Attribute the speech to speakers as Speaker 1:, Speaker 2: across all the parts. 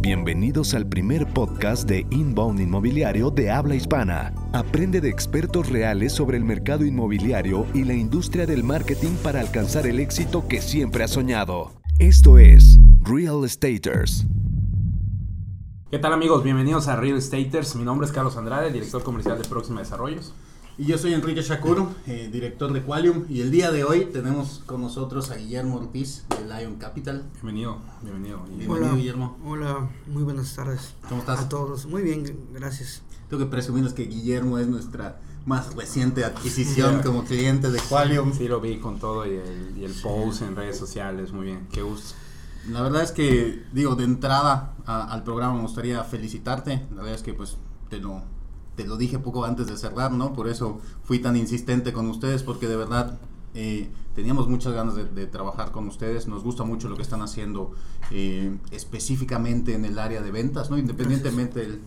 Speaker 1: Bienvenidos al primer podcast de Inbound Inmobiliario de habla hispana. Aprende de expertos reales sobre el mercado inmobiliario y la industria del marketing para alcanzar el éxito que siempre has soñado. Esto es Real Estaters.
Speaker 2: ¿Qué tal amigos? Bienvenidos a Real Estaters. Mi nombre es Carlos Andrade, director comercial de Próxima Desarrollos.
Speaker 3: Y yo soy Enrique Shakuro, eh, director de Qualium. Y el día de hoy tenemos con nosotros a Guillermo Ortiz de Lion Capital.
Speaker 2: Bienvenido, bienvenido.
Speaker 3: Bienvenido,
Speaker 4: Hola,
Speaker 3: Guillermo.
Speaker 4: Hola, muy buenas tardes.
Speaker 3: ¿Cómo estás?
Speaker 4: A todos. Muy bien, gracias.
Speaker 3: Tengo que presumirles que Guillermo es nuestra más reciente adquisición como cliente de Qualium.
Speaker 2: Sí, lo vi con todo y el, y el post en redes sociales. Muy bien, qué gusto.
Speaker 3: La verdad es que, digo, de entrada a- al programa me gustaría felicitarte. La verdad es que, pues, te lo, te lo dije poco antes de cerrar, ¿no? Por eso fui tan insistente con ustedes, porque de verdad eh, teníamos muchas ganas de, de trabajar con ustedes. Nos gusta mucho lo que están haciendo eh, específicamente en el área de ventas, ¿no? Independientemente del,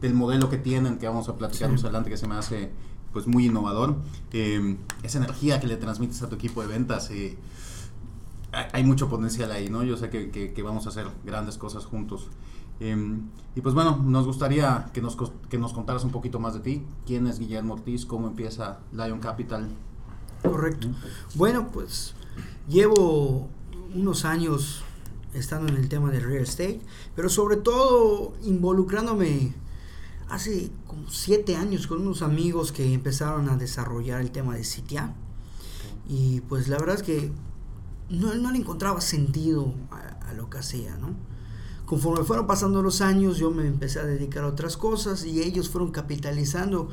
Speaker 3: del modelo que tienen, que vamos a platicar más adelante, que se me hace pues muy innovador. Eh, esa energía que le transmites a tu equipo de ventas, eh, hay hay mucho potencial ahí, ¿no? Yo sé que, que- que vamos a hacer grandes cosas juntos. Eh, y pues bueno, nos gustaría que nos, que nos contaras un poquito más de ti. ¿Quién es Guillermo Ortiz? ¿Cómo empieza Lion Capital?
Speaker 4: Correcto. Bueno, pues llevo unos años estando en el tema del real estate, pero sobre todo involucrándome hace como siete años con unos amigos que empezaron a desarrollar el tema de CTA. Y pues la verdad es que no, no le encontraba sentido a, a lo que hacía, ¿no? Conforme fueron pasando los años, yo me empecé a dedicar a otras cosas y ellos fueron capitalizando.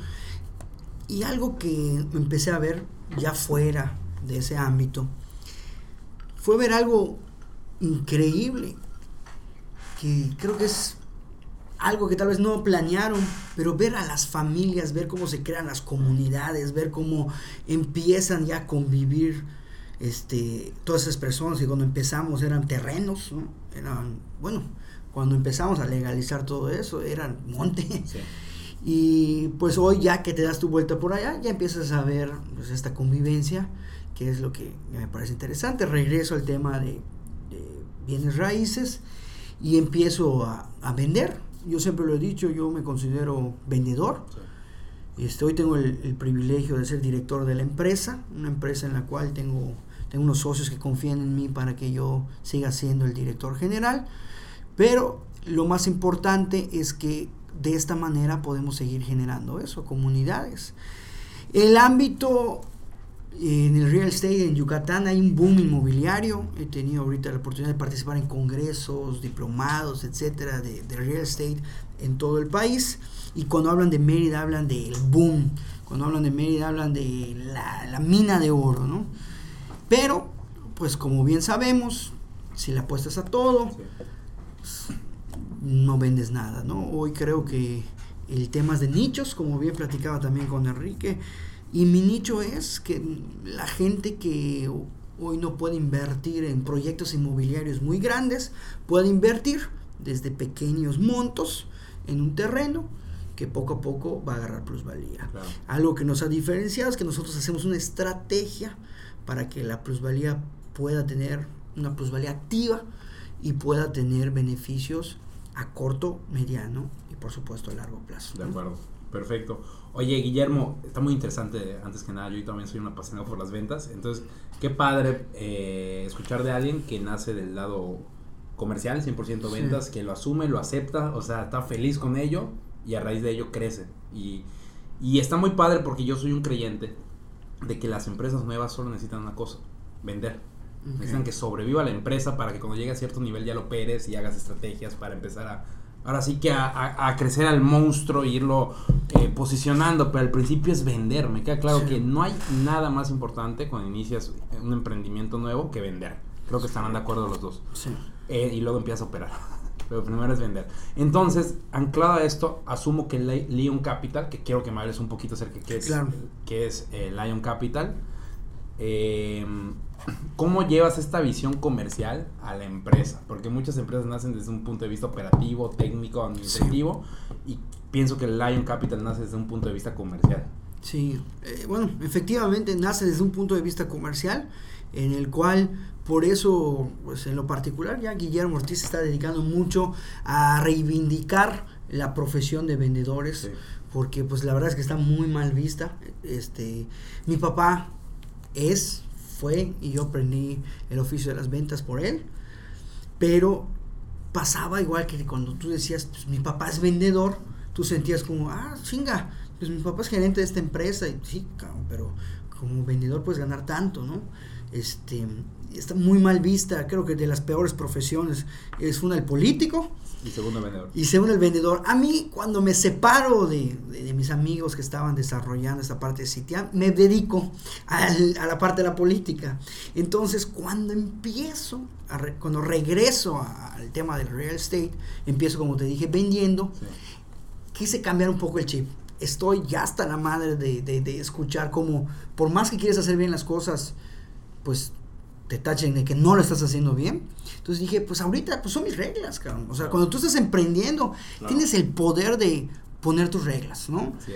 Speaker 4: Y algo que empecé a ver ya fuera de ese ámbito fue ver algo increíble, que creo que es algo que tal vez no planearon, pero ver a las familias, ver cómo se crean las comunidades, ver cómo empiezan ya a convivir este, todas esas personas que cuando empezamos eran terrenos, ¿no? eran, bueno, cuando empezamos a legalizar todo eso, eran monte. Y pues hoy ya que te das tu vuelta por allá, ya empiezas a ver pues, esta convivencia, que es lo que me parece interesante. Regreso al tema de, de bienes raíces y empiezo a, a vender. Yo siempre lo he dicho, yo me considero vendedor. Este, hoy tengo el, el privilegio de ser director de la empresa, una empresa en la cual tengo, tengo unos socios que confían en mí para que yo siga siendo el director general. Pero lo más importante es que de esta manera podemos seguir generando eso, comunidades. El ámbito en el real estate en Yucatán hay un boom inmobiliario. He tenido ahorita la oportunidad de participar en congresos, diplomados, etcétera, de, real estate en todo el país. Y cuando hablan de Mérida, hablan del boom. Cuando hablan de Mérida, hablan de la, la mina de oro, ¿no? Pero, pues como bien sabemos, si le apuestas a todo, no vendes nada, ¿no? Hoy creo que el tema es de nichos, como bien platicaba también con Enrique, y mi nicho es que la gente que hoy no puede invertir en proyectos inmobiliarios muy grandes, puede invertir desde pequeños montos en un terreno que poco a poco va a agarrar plusvalía.
Speaker 2: Claro.
Speaker 4: Algo que nos ha diferenciado es que nosotros hacemos una estrategia para que la plusvalía pueda tener una plusvalía activa y pueda tener beneficios a corto, mediano y por supuesto a largo plazo.
Speaker 2: De acuerdo, perfecto. Oye, Guillermo, está muy interesante, antes que nada, yo también soy un apasionado por las ventas, entonces, qué padre eh, escuchar de alguien que nace del lado comercial, 100%
Speaker 4: Sí.
Speaker 2: ventas, que lo asume, lo acepta, o sea, está feliz con ello y a raíz de ello crece. Y, y está muy padre porque yo soy un creyente de que las empresas nuevas solo necesitan una cosa, vender. Necesitan que sobreviva la empresa para que cuando llegue a cierto nivel ya lo operes y hagas estrategias para empezar a, ahora sí que a, a- a crecer al monstruo e irlo eh, posicionando, pero al principio es vender. Me queda claro
Speaker 4: Sí.
Speaker 2: que no hay nada más importante cuando inicias un emprendimiento nuevo que vender. Creo que estarán de acuerdo los dos.
Speaker 4: Sí.
Speaker 2: Eh, y luego empiezas a operar. Pero primero es vender. Entonces, anclado a esto, asumo que Li- Lion Capital, que quiero que me hables un poquito acerca de qué es,
Speaker 4: Claro.
Speaker 2: qué es eh, Lion Capital. Eh, ¿Cómo llevas esta visión comercial a la empresa? Porque muchas empresas nacen desde un punto de vista operativo, técnico, administrativo, y pienso que Lion Capital nace desde un punto de vista comercial.
Speaker 4: Sí, eh, bueno, efectivamente nace desde un punto de vista comercial en el cual Por eso, pues en lo particular, ya Guillermo Ortiz se está dedicando mucho a reivindicar la profesión de vendedores,
Speaker 2: Sí.
Speaker 4: porque pues la verdad es que está muy mal vista. Este, mi papá es, fue, y yo aprendí el oficio de las ventas por él, pero pasaba igual que cuando tú decías, pues mi papá es vendedor, tú sentías como, ah, chinga, pues mi papá es gerente de esta empresa, y sí, pero como vendedor puedes ganar tanto, ¿no? Este, está muy mal vista, creo que de las peores profesiones es una el político,
Speaker 2: Y segundo vendedor.
Speaker 4: y según el vendedor, a mí cuando me separo de, de- de mis amigos que estaban desarrollando esta parte de Citiam, me dedico al- a la parte de la política. Entonces cuando empiezo, a re- cuando regreso a- al tema del real estate, empiezo como te dije vendiendo,
Speaker 2: Sí.
Speaker 4: quise cambiar un poco el chip. Estoy ya hasta la madre de, de- de escuchar como, por más que quieres hacer bien las cosas, pues te tachen de que no lo estás haciendo bien. Entonces dije, pues ahorita pues son mis reglas, cabrón. O sea,
Speaker 2: Claro.
Speaker 4: cuando tú estás emprendiendo,
Speaker 2: Claro.
Speaker 4: tienes el poder de poner tus reglas, ¿no?
Speaker 2: Es.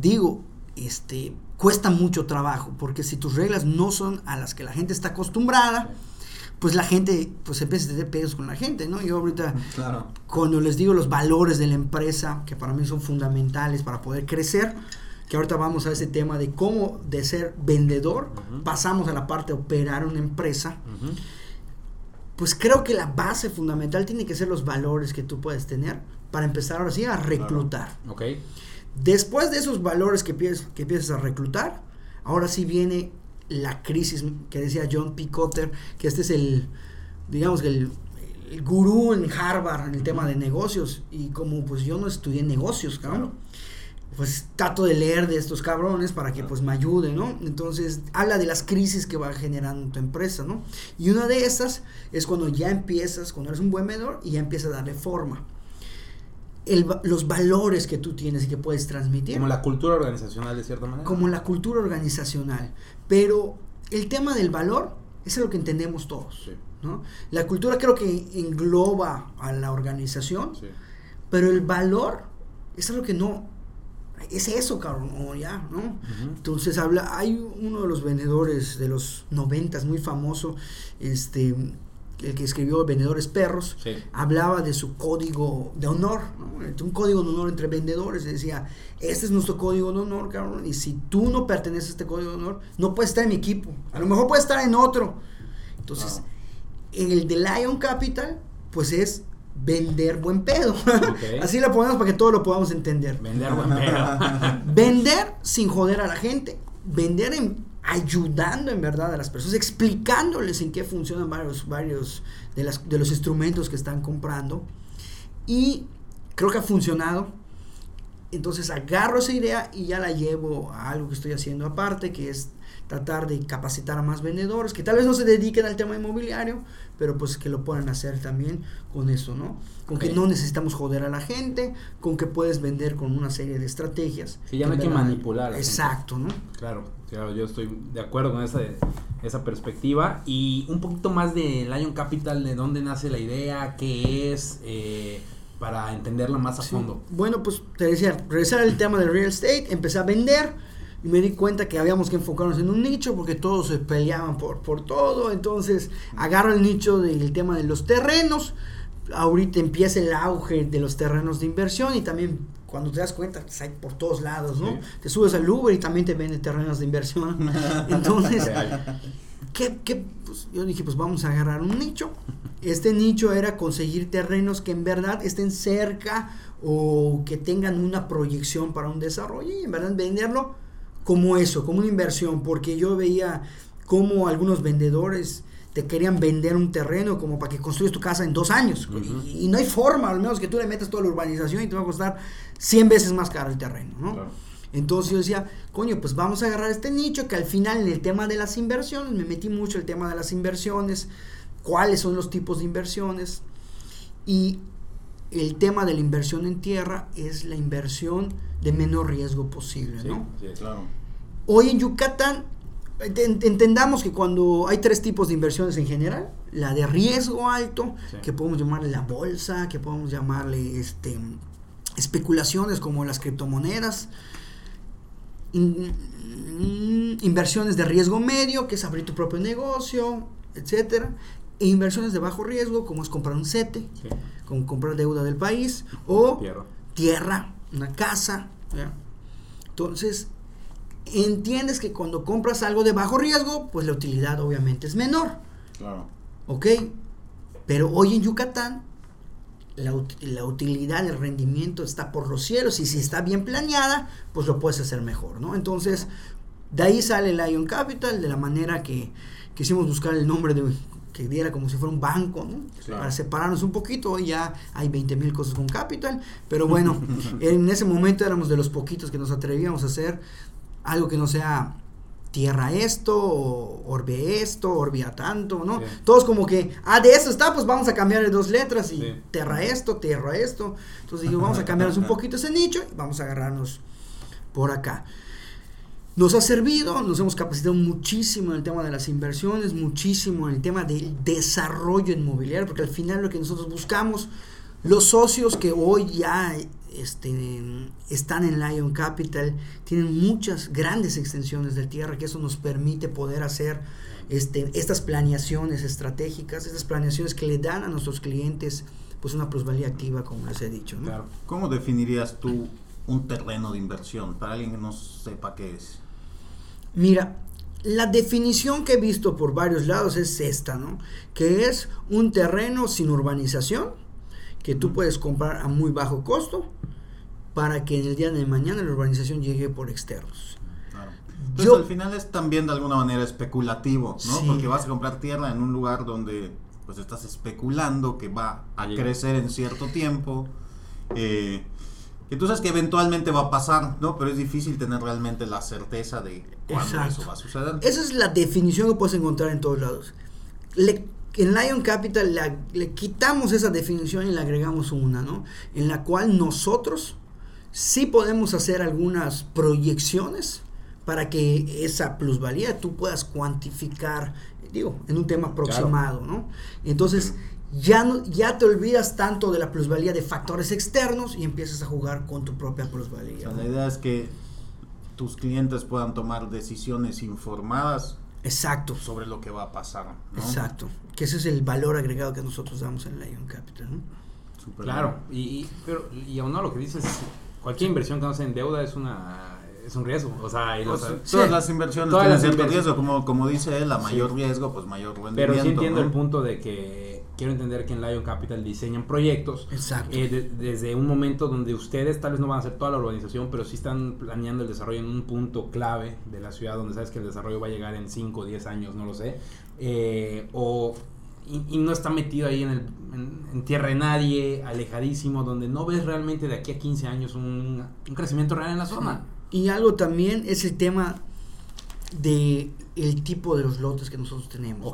Speaker 4: Digo, este, cuesta mucho trabajo, porque si tus reglas no son a las que la gente está acostumbrada, pues la gente, pues empieza a tener pedos con la gente, ¿no? Yo ahorita
Speaker 3: Claro.
Speaker 4: cuando les digo los valores de la empresa, que para mí son fundamentales para poder crecer, que ahorita vamos a ese tema de cómo de ser vendedor pasamos a la parte de operar una empresa, pues creo que la base fundamental tiene que ser los valores que tú puedes tener para empezar ahora sí a reclutar.
Speaker 2: Ok.
Speaker 4: Después de esos valores que empiezas, que empiezas a reclutar, ahora sí viene la crisis que decía John P. Cotter, que este es el, digamos que el, el gurú en Harvard en el tema de negocios. Y como pues yo no estudié negocios, cabrón, pues trato de leer de estos cabrones para que pues me ayude, ¿no? Entonces habla de las crisis que va generando tu empresa, ¿no? Y una de esas es cuando ya empiezas, cuando eres un buen vendedor y ya empiezas a darle forma. El los valores que tú tienes y que puedes transmitir
Speaker 2: Como la cultura organizacional de cierta manera.
Speaker 4: como la cultura organizacional. Pero el tema del valor es lo que entendemos todos.
Speaker 2: Sí.
Speaker 4: ¿no? La cultura creo que engloba a la organización,
Speaker 2: Sí.
Speaker 4: pero el valor es algo que no... Es eso, cabrón, o ya, ¿no? Entonces habla, hay uno de los vendedores de los noventas muy famoso, este, el que escribió Vendedores Perros,
Speaker 2: Sí.
Speaker 4: hablaba de su código de honor, ¿no? un código de honor entre vendedores, decía, este es nuestro código de honor, cabrón, y si tú no perteneces a este código de honor, no puedes estar en mi equipo, a lo mejor puedes estar en otro. Entonces, en el de Lion Capital, pues es vender buen pedo. Así lo ponemos para que todos lo podamos entender.
Speaker 2: Vender buen pedo.
Speaker 4: Vender sin joder a la gente. Vender en, ayudando en verdad a las personas, explicándoles en qué funcionan varios, varios de, las, de los instrumentos que están comprando. Y creo que ha funcionado. Entonces agarro esa idea y ya la llevo a algo que estoy haciendo aparte, que es tratar de capacitar a más vendedores, que tal vez no se dediquen al tema inmobiliario, pero pues que lo puedan hacer también con eso, ¿no? Con que no necesitamos joder a la gente, con que puedes vender con una serie de estrategias.
Speaker 2: Que ya no hay que manipular gente.
Speaker 4: Exacto, ¿no?
Speaker 2: Claro, claro, yo estoy de acuerdo con esa, esa perspectiva. Y un poquito más de Lion Capital, de dónde nace la idea, qué es, eh, para entenderla más a
Speaker 4: Sí.
Speaker 2: fondo.
Speaker 4: Bueno, pues te decía, regresar al tema del real estate, empecé a vender y me di cuenta que habíamos que enfocarnos en un nicho porque todos se peleaban por, por todo. Entonces agarro el nicho del tema de los terrenos. Ahorita empieza el auge de los terrenos de inversión y también cuando te das cuenta, pues hay por todos lados, ¿no?
Speaker 2: Sí.
Speaker 4: Te subes al Uber y también te venden terrenos de inversión. Entonces. ¿Qué, qué? Pues yo dije, pues vamos a agarrar un nicho. Este nicho era conseguir terrenos que en verdad estén cerca o que tengan una proyección para un desarrollo y en verdad venderlo como eso, como una inversión, porque yo veía como algunos vendedores te querían vender un terreno como para que construyas tu casa en dos años. Y, y no hay forma, al menos que tú le metas toda la urbanización y te va a costar 100 veces más caro el terreno, ¿no?
Speaker 2: Claro.
Speaker 4: Entonces yo decía, coño, pues vamos a agarrar este nicho que al final en el tema de las inversiones, me metí mucho el tema de las inversiones, cuáles son los tipos de inversiones y el tema de la inversión en tierra es la inversión de menor riesgo posible,
Speaker 2: Sí,
Speaker 4: ¿no?
Speaker 2: sí.
Speaker 3: Claro.
Speaker 4: Hoy en Yucatán ent- entendamos que cuando hay tres tipos de inversiones en general, la de riesgo alto,
Speaker 2: Sí.
Speaker 4: que podemos llamarle la bolsa, que podemos llamarle este especulaciones como las criptomonedas, in- mm, inversiones de riesgo medio, que es abrir tu propio negocio, etcétera. E inversiones de bajo riesgo, como es comprar un CETE,
Speaker 2: Sí.
Speaker 4: como comprar deuda del país, o
Speaker 2: Tierra.
Speaker 4: tierra, una casa. ¿ya? Entonces, entiendes que cuando compras algo de bajo riesgo, pues la utilidad obviamente es menor.
Speaker 3: Claro.
Speaker 4: ¿Ok? Pero hoy en Yucatán, la, la utilidad, el rendimiento está por los cielos y si está bien planeada, pues lo puedes hacer mejor, ¿no? Entonces, de ahí sale Lion Capital, de la manera que quisimos buscar el nombre de que diera como si fuera un banco, ¿no?
Speaker 3: Claro.
Speaker 4: Para separarnos un poquito, hoy ya hay 20 mil cosas con Capital, pero bueno, en ese momento éramos de los poquitos que nos atrevíamos a hacer algo que no sea tierra esto, orbe esto, orbia tanto, ¿no?
Speaker 2: Sí.
Speaker 4: Todos como que, ah, de eso está, pues vamos a cambiarle dos letras y
Speaker 2: Sí.
Speaker 4: tierra esto, tierra esto. Entonces digo, vamos a cambiarnos un poquito ese nicho y vamos a agarrarnos por acá. Nos ha servido, nos hemos capacitado muchísimo en el tema de las inversiones, muchísimo en el tema del desarrollo inmobiliario, porque al final lo que nosotros buscamos, los socios que hoy ya este, están en Lion Capital tienen muchas grandes extensiones de tierra, que eso nos permite poder hacer este, estas planeaciones estratégicas, estas planeaciones que le dan a nuestros clientes pues una plusvalía activa, como les he dicho. ¿no?
Speaker 2: Claro.
Speaker 3: ¿Cómo definirías tú un terreno de inversión para alguien que no sepa qué es?
Speaker 4: Mira, la definición que he visto por varios lados es esta, ¿no? Que es un terreno sin urbanización que tú puedes comprar a muy bajo costo para que en el día de mañana la urbanización llegue por externos.
Speaker 3: Claro. Entonces
Speaker 4: Yo-
Speaker 3: al final es también de alguna manera especulativo, ¿no?
Speaker 4: Sí.
Speaker 3: Porque vas a comprar tierra en un lugar donde pues estás especulando que va a
Speaker 2: Allí.
Speaker 3: crecer en cierto tiempo. Eh, que tú sabes que eventualmente va a pasar, ¿no? Pero es difícil tener realmente la certeza de cuándo
Speaker 4: Exacto.
Speaker 3: eso va a suceder.
Speaker 4: Esa es la definición que puedes encontrar en todos lados. Le- en Lion Capital la- le quitamos esa definición y le agregamos una, ¿no? En la cual nosotros sí podemos hacer algunas proyecciones para que esa plusvalía tú puedas cuantificar, digo, en un tema aproximado, ¿no? Entonces, ya, no, ya te olvidas tanto de la plusvalía de factores externos y empiezas a jugar con tu propia
Speaker 3: O
Speaker 4: plusvalía.
Speaker 3: sea,
Speaker 4: ¿no?
Speaker 3: la idea es que tus clientes puedan tomar decisiones informadas
Speaker 4: Exacto.
Speaker 3: sobre lo que va a pasar, ¿no?
Speaker 4: Exacto. Que ese es el valor agregado que nosotros damos en Lion Capital. ¿no?
Speaker 2: Claro, y, y- pero, y aún no lo que dices, cualquier inversión que no sea en deuda es una es un riesgo. O sea, y lo
Speaker 3: Pues, todas
Speaker 4: sí.
Speaker 3: las inversiones
Speaker 2: Todas
Speaker 3: tienen
Speaker 2: las
Speaker 3: cierto
Speaker 2: inversiones.
Speaker 3: riesgo, como, como dice él, a
Speaker 2: Sí.
Speaker 3: mayor riesgo, pues mayor rendimiento.
Speaker 2: Pero sí entiendo
Speaker 3: ¿no?
Speaker 2: el punto de que quiero entender que en Lion Capital diseñan proyectos
Speaker 4: Exacto.
Speaker 2: eh, de- desde un momento donde ustedes tal vez no van a hacer toda la urbanización, pero sí están planeando el desarrollo en un punto clave de la ciudad donde sabes que el desarrollo va a llegar en 5 o 10 años, no lo sé. Eh, o, y, y no está metido ahí en, el, en, en tierra de nadie, alejadísimo, donde no ves realmente de aquí a 15 años un, un crecimiento real en la zona.
Speaker 4: Y algo también es el tema de el tipo de los lotes que nosotros tenemos.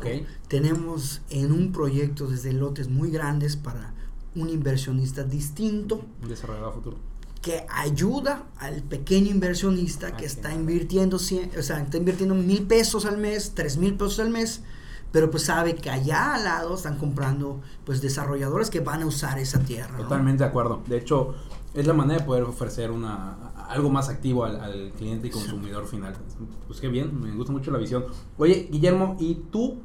Speaker 4: Tenemos en un proyecto desde lotes muy grandes para un inversionista distinto
Speaker 2: Un desarrollo a futuro.
Speaker 4: que ayuda al pequeño inversionista
Speaker 2: Ah,
Speaker 4: que está invirtiendo, cien- o sea, está invirtiendo mil pesos al mes, tres mil pesos al mes, pero pues sabe que allá al lado están comprando pues desarrolladores que van a usar esa tierra. ¿no?
Speaker 2: Totalmente de acuerdo. De hecho, es la manera de poder ofrecer una algo más activo al, al cliente y consumidor final. Pues qué bien, me gusta mucho la visión. Oye, Guillermo, ¿y tú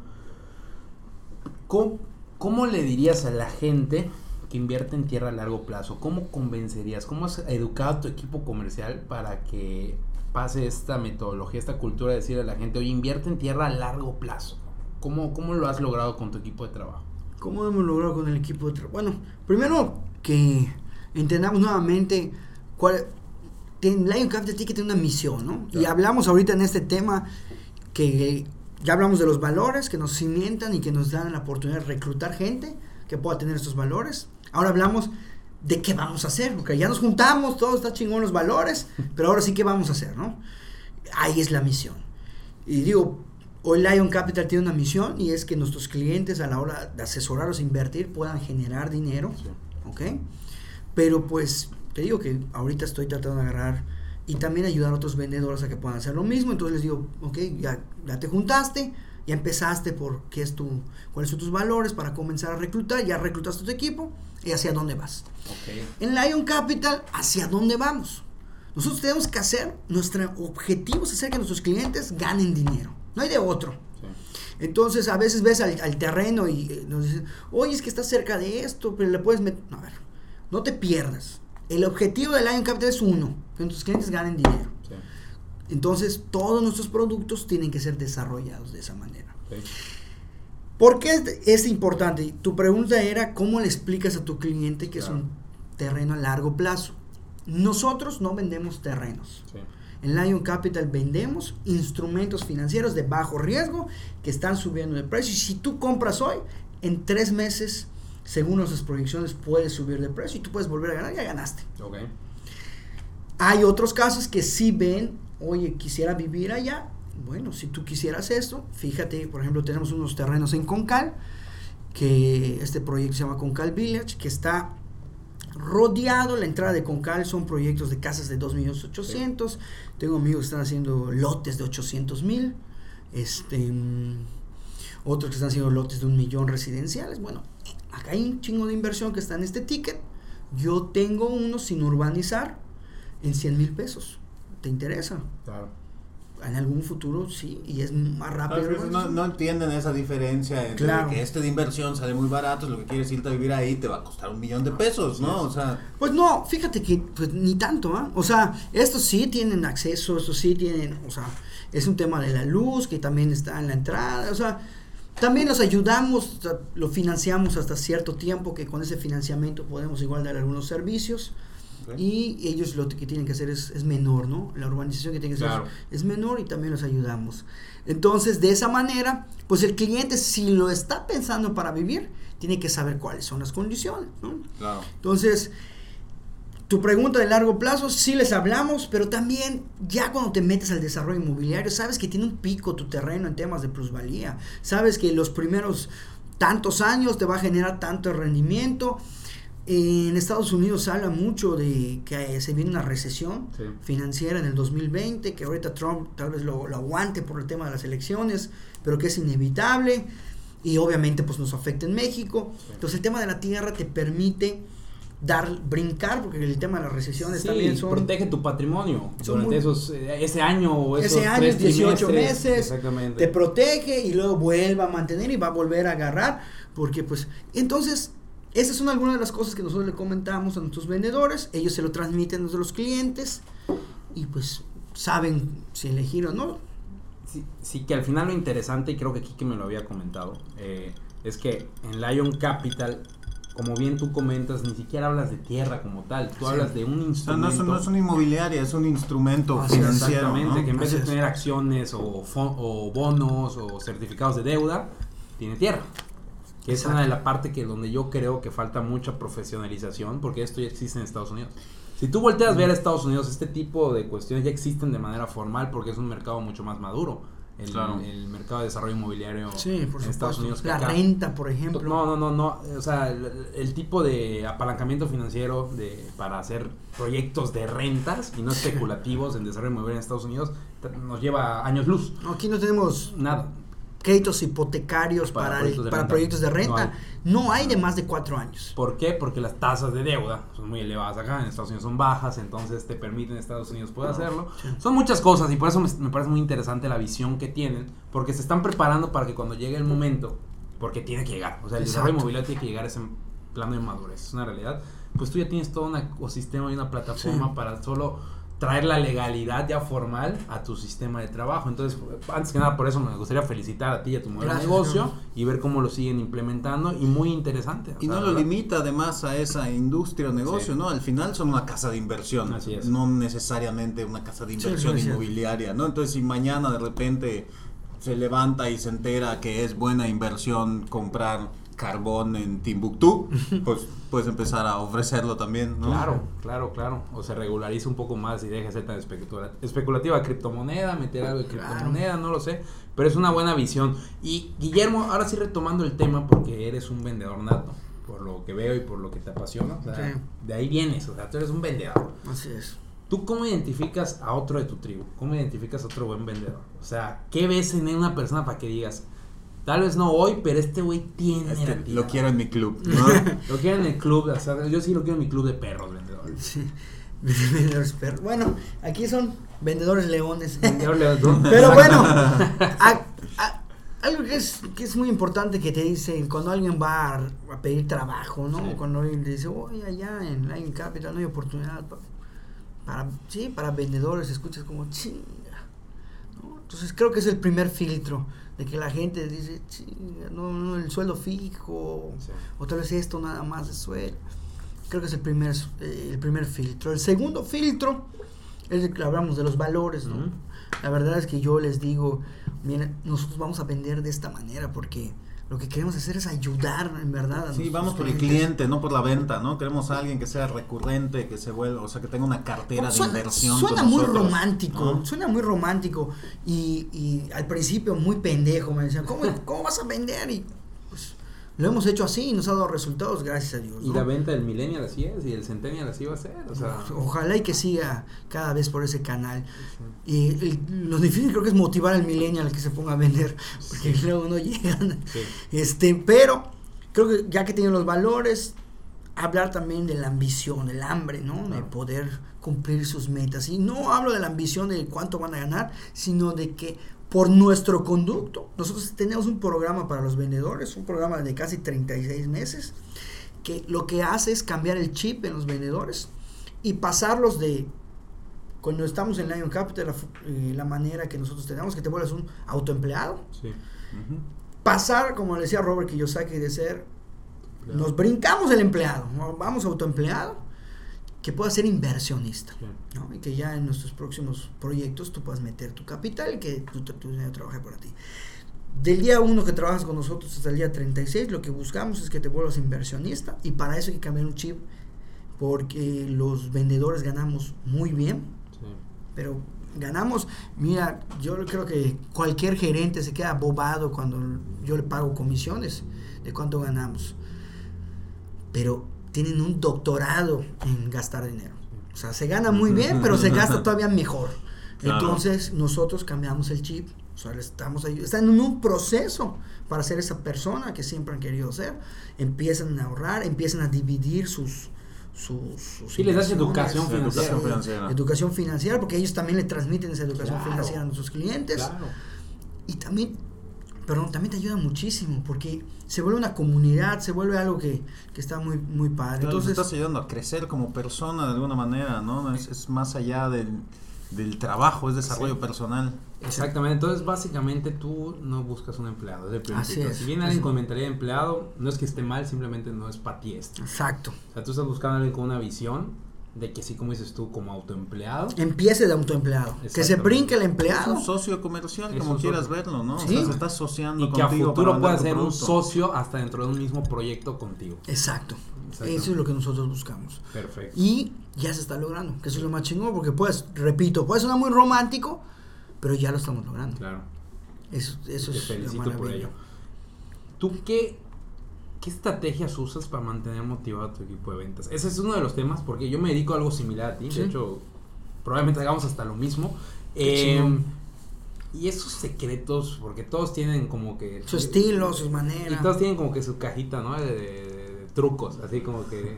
Speaker 2: cómo, cómo le dirías a la gente que invierte en tierra a largo plazo? ¿Cómo convencerías? ¿Cómo has educado a tu equipo comercial para que pase esta metodología, esta cultura de decirle a la gente, oye, invierte en tierra a largo plazo? ¿Cómo, cómo lo has logrado con tu equipo de trabajo?
Speaker 4: ¿Cómo hemos logrado con el equipo de trabajo? Bueno, primero que entendamos nuevamente cuál... ten- Lion Capital tiene que tener una misión, ¿no? Y
Speaker 2: Claro.
Speaker 4: hablamos ahorita en este tema que ya hablamos de los valores que nos cimientan y que nos dan la oportunidad de reclutar gente que pueda tener estos valores. Ahora hablamos de qué vamos a hacer, porque ya nos juntamos, todo está chingón los valores, pero ahora sí qué vamos a hacer, ¿no? Ahí es la misión. Y digo, hoy Lion Capital tiene una misión y es que nuestros clientes a la hora de asesorarlos e invertir puedan generar dinero, ¿ok? Pero pues te digo que ahorita estoy tratando de agarrar y también ayudar a otros vendedores a que puedan hacer lo mismo. Entonces les digo, ok, ya, ya te juntaste, ya empezaste por qué es tu, cuáles son tus valores para comenzar a reclutar, ya reclutaste tu equipo y hacia dónde vas.
Speaker 2: Ok.
Speaker 4: En Lion Capital, ¿hacia dónde vamos? Nosotros tenemos que hacer, nuestro objetivo es hacer que nuestros clientes ganen dinero, no hay de otro.
Speaker 2: Sí.
Speaker 4: Entonces a veces ves al, al terreno y eh, nos dicen, oye, es que está cerca de esto, pero le puedes meter... No, a ver, no te pierdas. El objetivo del Lion Capital es uno, que tus clientes ganen dinero.
Speaker 2: Sí.
Speaker 4: Entonces todos nuestros productos tienen que ser desarrollados de esa manera.
Speaker 2: Sí.
Speaker 4: ¿Por qué es, es importante? Tu pregunta era cómo le explicas a tu cliente que
Speaker 2: Claro.
Speaker 4: es un terreno a largo plazo. Nosotros no vendemos terrenos.
Speaker 2: Sí.
Speaker 4: En Lion Capital vendemos instrumentos financieros de bajo riesgo que están subiendo de precio. Y si tú compras hoy, en tres meses, según nuestras proyecciones, puedes subir de precio y tú puedes volver a ganar, ya ganaste. Hay otros casos que sí ven, oye, quisiera vivir allá. Bueno, si tú quisieras esto, fíjate, por ejemplo, tenemos unos terrenos en Concal, que este proyecto se llama Concal Village, que está rodeado, la entrada de Concal son proyectos de casas de 2.800.000, tengo amigos que están haciendo lotes de 800.000, este, mm, otros que están haciendo lotes de un millón residenciales, bueno, acá hay un chingo de inversión que está en este ticket, yo tengo uno sin urbanizar en 100 mil pesos, ¿te interesa?
Speaker 2: Claro.
Speaker 4: En algún futuro sí, y es más
Speaker 3: A
Speaker 4: rápido.
Speaker 3: veces no, no entienden esa diferencia entre
Speaker 4: Claro.
Speaker 3: que este de inversión sale muy barato, lo que quieres irte a vivir ahí te va a costar un millón de pesos, ¿no? O sea,
Speaker 4: Pues no, fíjate que pues, ni tanto, ¿ah? O sea, estos sí tienen acceso, estos sí tienen, o sea, es un tema de la luz que también está en la entrada, o sea, también los ayudamos, lo financiamos hasta cierto tiempo que con ese financiamiento podemos igual dar algunos servicios
Speaker 3: Ok.
Speaker 4: y ellos lo que tienen que hacer es, es menor, ¿no? La urbanización que tienen que hacer
Speaker 2: Claro.
Speaker 4: es menor y también los ayudamos. Entonces, de esa manera, pues el cliente si lo está pensando para vivir, tiene que saber cuáles son las condiciones, ¿no?
Speaker 3: claro.
Speaker 4: Entonces, tu pregunta de largo plazo, sí les hablamos, pero también ya cuando te metes al desarrollo inmobiliario, sabes que tiene un pico tu terreno en temas de plusvalía, sabes que los primeros tantos años te va a generar tanto rendimiento. En Estados Unidos se habla mucho de que se viene una recesión
Speaker 2: Sí.
Speaker 4: financiera en el 2020, que ahorita Trump tal vez lo, lo aguante por el tema de las elecciones, pero que es inevitable y obviamente pues nos afecta en México. Entonces el tema de la tierra te permite dar brincar porque el tema de las recesiones
Speaker 2: Sí,
Speaker 4: también son
Speaker 2: protege tu patrimonio
Speaker 4: son
Speaker 2: durante
Speaker 4: muy-
Speaker 2: esos, eh, ese año o esos
Speaker 4: ese año,
Speaker 2: tres
Speaker 4: 18
Speaker 2: trimestres.
Speaker 4: meses,
Speaker 2: Exactamente.
Speaker 4: te protege y luego vuelve a mantener y va a volver a agarrar, porque pues, entonces, esas son algunas de las cosas que nosotros le comentamos a nuestros vendedores, ellos se lo transmiten a los clientes y pues saben si elegir o no.
Speaker 2: Sí, sí, que al final lo interesante, y creo que Kike me lo había comentado, eh, es que en Lion Capital, como bien tú comentas, ni siquiera hablas de tierra como tal, tú
Speaker 4: Sí.
Speaker 2: hablas de un
Speaker 3: O sea, no
Speaker 2: instrumento.
Speaker 3: es, no es una inmobiliaria, es un instrumento
Speaker 4: Así
Speaker 3: financiero.
Speaker 2: Exactamente,
Speaker 3: ¿no?
Speaker 2: que en vez
Speaker 4: Así
Speaker 2: de
Speaker 4: es.
Speaker 2: tener acciones o, o bonos o certificados de deuda, tiene tierra. Que es una de la parte que donde yo creo que falta mucha profesionalización, porque esto ya existe en Estados Unidos. Si tú volteas a ver a Estados Unidos, este tipo de cuestiones ya existen de manera formal porque es un mercado mucho más maduro. El,
Speaker 3: Claro.
Speaker 2: el mercado de desarrollo inmobiliario
Speaker 4: Sí, por
Speaker 2: en Estados. Unidos.
Speaker 4: La
Speaker 2: acá-
Speaker 4: renta, por ejemplo.
Speaker 2: no, no, no, no. O sea, el, el tipo de apalancamiento financiero de, para hacer proyectos de rentas y no especulativos en desarrollo inmobiliario en Estados Unidos nos lleva años luz.
Speaker 4: No, Aquí no tenemos
Speaker 2: Nada.
Speaker 4: Créditos hipotecarios
Speaker 2: Para
Speaker 4: para,
Speaker 2: proyectos de
Speaker 4: para
Speaker 2: renta.
Speaker 4: proyectos de renta.
Speaker 2: No
Speaker 4: No hay. de más de cuatro años.
Speaker 2: ¿Por qué? Porque las tasas de deuda son muy elevadas acá, en Estados Unidos son bajas, entonces te permiten Estados Unidos poder hacerlo.
Speaker 4: sí.
Speaker 2: Son muchas cosas y por eso me, me parece muy interesante la visión que tienen, porque se están preparando para que cuando llegue el momento, porque tiene que llegar, o sea, el desarrollo
Speaker 4: Exacto.
Speaker 2: inmobiliario tiene que llegar a ese plano de madurez, es una realidad. Pues tú ya tienes todo un ecosistema y una plataforma
Speaker 4: Sí.
Speaker 2: para solo traer la legalidad ya formal a tu sistema de trabajo. Entonces, antes que nada, por eso me gustaría felicitar a ti y a tu modelo de negocio y ver cómo lo siguen implementando y muy interesante.
Speaker 3: Y
Speaker 2: sea,
Speaker 3: no lo
Speaker 2: ¿verdad?
Speaker 3: limita además a esa industria o negocio,
Speaker 2: Sí.
Speaker 3: ¿no? Al final son una casa de inversión,
Speaker 2: Así es.
Speaker 3: no necesariamente una casa de inversión
Speaker 4: sí.
Speaker 3: inmobiliaria, ¿no? Entonces si mañana de repente se levanta y se entera que es buena inversión comprar carbón en Timbuktu, pues puedes empezar a ofrecerlo también, ¿no?
Speaker 2: Claro, claro, claro. O se regulariza un poco más y deja de ser tan especula- especulativa. Criptomoneda, meter algo de criptomoneda, no lo sé. Pero es una buena visión. Y Guillermo, ahora sí retomando el tema, porque eres un vendedor nato, por lo que veo y por lo que te apasiona. O sea,
Speaker 4: Sí.
Speaker 2: de ahí vienes, o sea, tú eres un vendedor.
Speaker 4: Así es.
Speaker 2: ¿Tú cómo identificas a otro de tu tribu? ¿Cómo identificas a otro buen vendedor? O sea, ¿qué ves en una persona para que digas, tal vez no hoy, pero este güey tiene
Speaker 3: Este,
Speaker 2: la
Speaker 3: lo
Speaker 2: tira"?
Speaker 3: quiero en mi club, ¿no?
Speaker 2: Lo quiero en el club, o sea, yo sí lo quiero en mi club de perros vendedores.
Speaker 4: Sí. Vendedores perros. Bueno, aquí son vendedores leones. Pero bueno, a- a- algo que es, que es muy importante que te dicen cuando alguien va a, a pedir trabajo, ¿no?
Speaker 2: Sí.
Speaker 4: Cuando alguien te dice, oye, allá en Lion Capital no hay oportunidad pa- para, sí, para vendedores, escuchas como chinga. ¿no? Entonces creo que es el primer filtro de que la gente dice, no, no, el sueldo fijo,
Speaker 2: Sí.
Speaker 4: o tal vez esto nada más de sueldo. Creo que es el primer, eh, el primer filtro. El segundo filtro es el que hablamos de los valores, ¿no? La verdad es que yo les digo, miren, nosotros vamos a vender de esta manera porque lo que queremos hacer es ayudar, en verdad. a
Speaker 3: Sí, vamos por el cliente, no por la venta, ¿no? Queremos a alguien que sea recurrente, que se vuelva, o sea, que tenga una cartera de
Speaker 4: Suena,
Speaker 3: inversión.
Speaker 4: suena muy
Speaker 3: nosotros,
Speaker 4: romántico,
Speaker 3: ¿no?
Speaker 4: suena muy romántico y, y al principio muy pendejo me decían, ¿cómo, cómo vas a vender? Y lo hemos hecho así y nos ha dado resultados, gracias a Dios.
Speaker 2: Y la venta del millennial así es, y el centennial así va a ser. O sea,
Speaker 4: Ojalá y que siga cada vez por ese canal. Y el- lo difícil creo que es motivar al millennial que se ponga a vender, porque luego no llegan.
Speaker 2: Sí.
Speaker 4: Este, pero creo que ya que tienen los valores, hablar también de la ambición, el hambre, ¿no? De poder cumplir sus metas. Y no hablo de la ambición de cuánto van a ganar, sino de que por nuestro conducto, nosotros tenemos un programa para los vendedores, un programa de casi 36 meses, que lo que hace es cambiar el chip en los vendedores y pasarlos de cuando estamos en Lion Capital, la, eh, la manera que nosotros tenemos, que te vuelves un autoempleado,
Speaker 2: sí.
Speaker 3: Ujú.
Speaker 4: pasar, como le decía Robert Kiyosaki, de ser, nos brincamos el empleado, vamos autoempleado, que pueda ser inversionista. ¿no? y que ya en nuestros próximos proyectos tú puedas meter tu capital y que tu, tu, tu dinero trabaje por ti. Del día 1 que trabajas con nosotros hasta el día 36, lo que buscamos es que te vuelvas inversionista y para eso hay que cambiar un chip porque los vendedores ganamos muy bien,
Speaker 2: Sí.
Speaker 4: pero ganamos, mira, yo creo que cualquier gerente se queda bobado cuando yo le pago comisiones de cuánto ganamos. Pero tienen un doctorado en gastar dinero. O sea, se gana muy bien, pero se gasta todavía mejor.
Speaker 3: Claro.
Speaker 4: Entonces, nosotros cambiamos el chip. O sea, estamos ahí, están en un proceso para ser esa persona que siempre han querido ser. Empiezan a ahorrar, empiezan a dividir sus sus, sus
Speaker 2: Sí, les das educación
Speaker 3: Sí,
Speaker 2: financiera.
Speaker 3: educación financiera.
Speaker 4: educación financiera, porque ellos también le transmiten esa educación
Speaker 2: Claro.
Speaker 4: financiera a nuestros clientes.
Speaker 2: Claro.
Speaker 4: Y también, perdón, también te ayuda muchísimo, porque se vuelve una comunidad, se vuelve algo que, que está muy, muy padre.
Speaker 3: Claro,
Speaker 4: Entonces,
Speaker 3: te estás ayudando a crecer como persona de alguna manera, ¿no? Es, es más allá del, del trabajo, es desarrollo
Speaker 2: Sí.
Speaker 3: personal.
Speaker 2: Exactamente, entonces básicamente tú no buscas un empleado, es el
Speaker 4: Así
Speaker 2: principio.
Speaker 4: es.
Speaker 2: Si viene alguien con mentalidad de empleado, no es que esté mal, simplemente no es para ti esto.
Speaker 4: exacto.
Speaker 2: O sea, tú estás buscando a alguien con una visión de que sí, como dices tú, como autoempleado.
Speaker 4: Empiece de autoempleado. Que se brinque el
Speaker 3: Es
Speaker 4: empleado.
Speaker 3: un socio comercial,
Speaker 2: Es
Speaker 3: como quieras
Speaker 2: socio.
Speaker 3: verlo, ¿no?
Speaker 4: Sí.
Speaker 3: O sea, se está asociando
Speaker 2: Y que a
Speaker 3: contigo
Speaker 2: futuro pueda ser un socio hasta dentro de un mismo proyecto contigo.
Speaker 4: Exacto. Eso es lo que nosotros buscamos.
Speaker 2: Perfecto.
Speaker 4: Y ya se está logrando, que eso es lo más chingón, porque pues, repito, puede sonar muy romántico, pero ya lo estamos logrando.
Speaker 2: Claro.
Speaker 4: Eso, eso
Speaker 2: Te
Speaker 4: es
Speaker 2: felicito por ello. ¿Tú qué, qué estrategias usas para mantener motivado a tu equipo de ventas? Ese es uno de los temas porque yo me dedico a algo similar a ti.
Speaker 4: Sí.
Speaker 2: De hecho, probablemente hagamos hasta lo mismo. Eh, y esos secretos, porque todos tienen como que...
Speaker 4: Su estilo, sus
Speaker 2: Y
Speaker 4: maneras.
Speaker 2: todos tienen como que su cajita, ¿no? De, de- de trucos, así como que...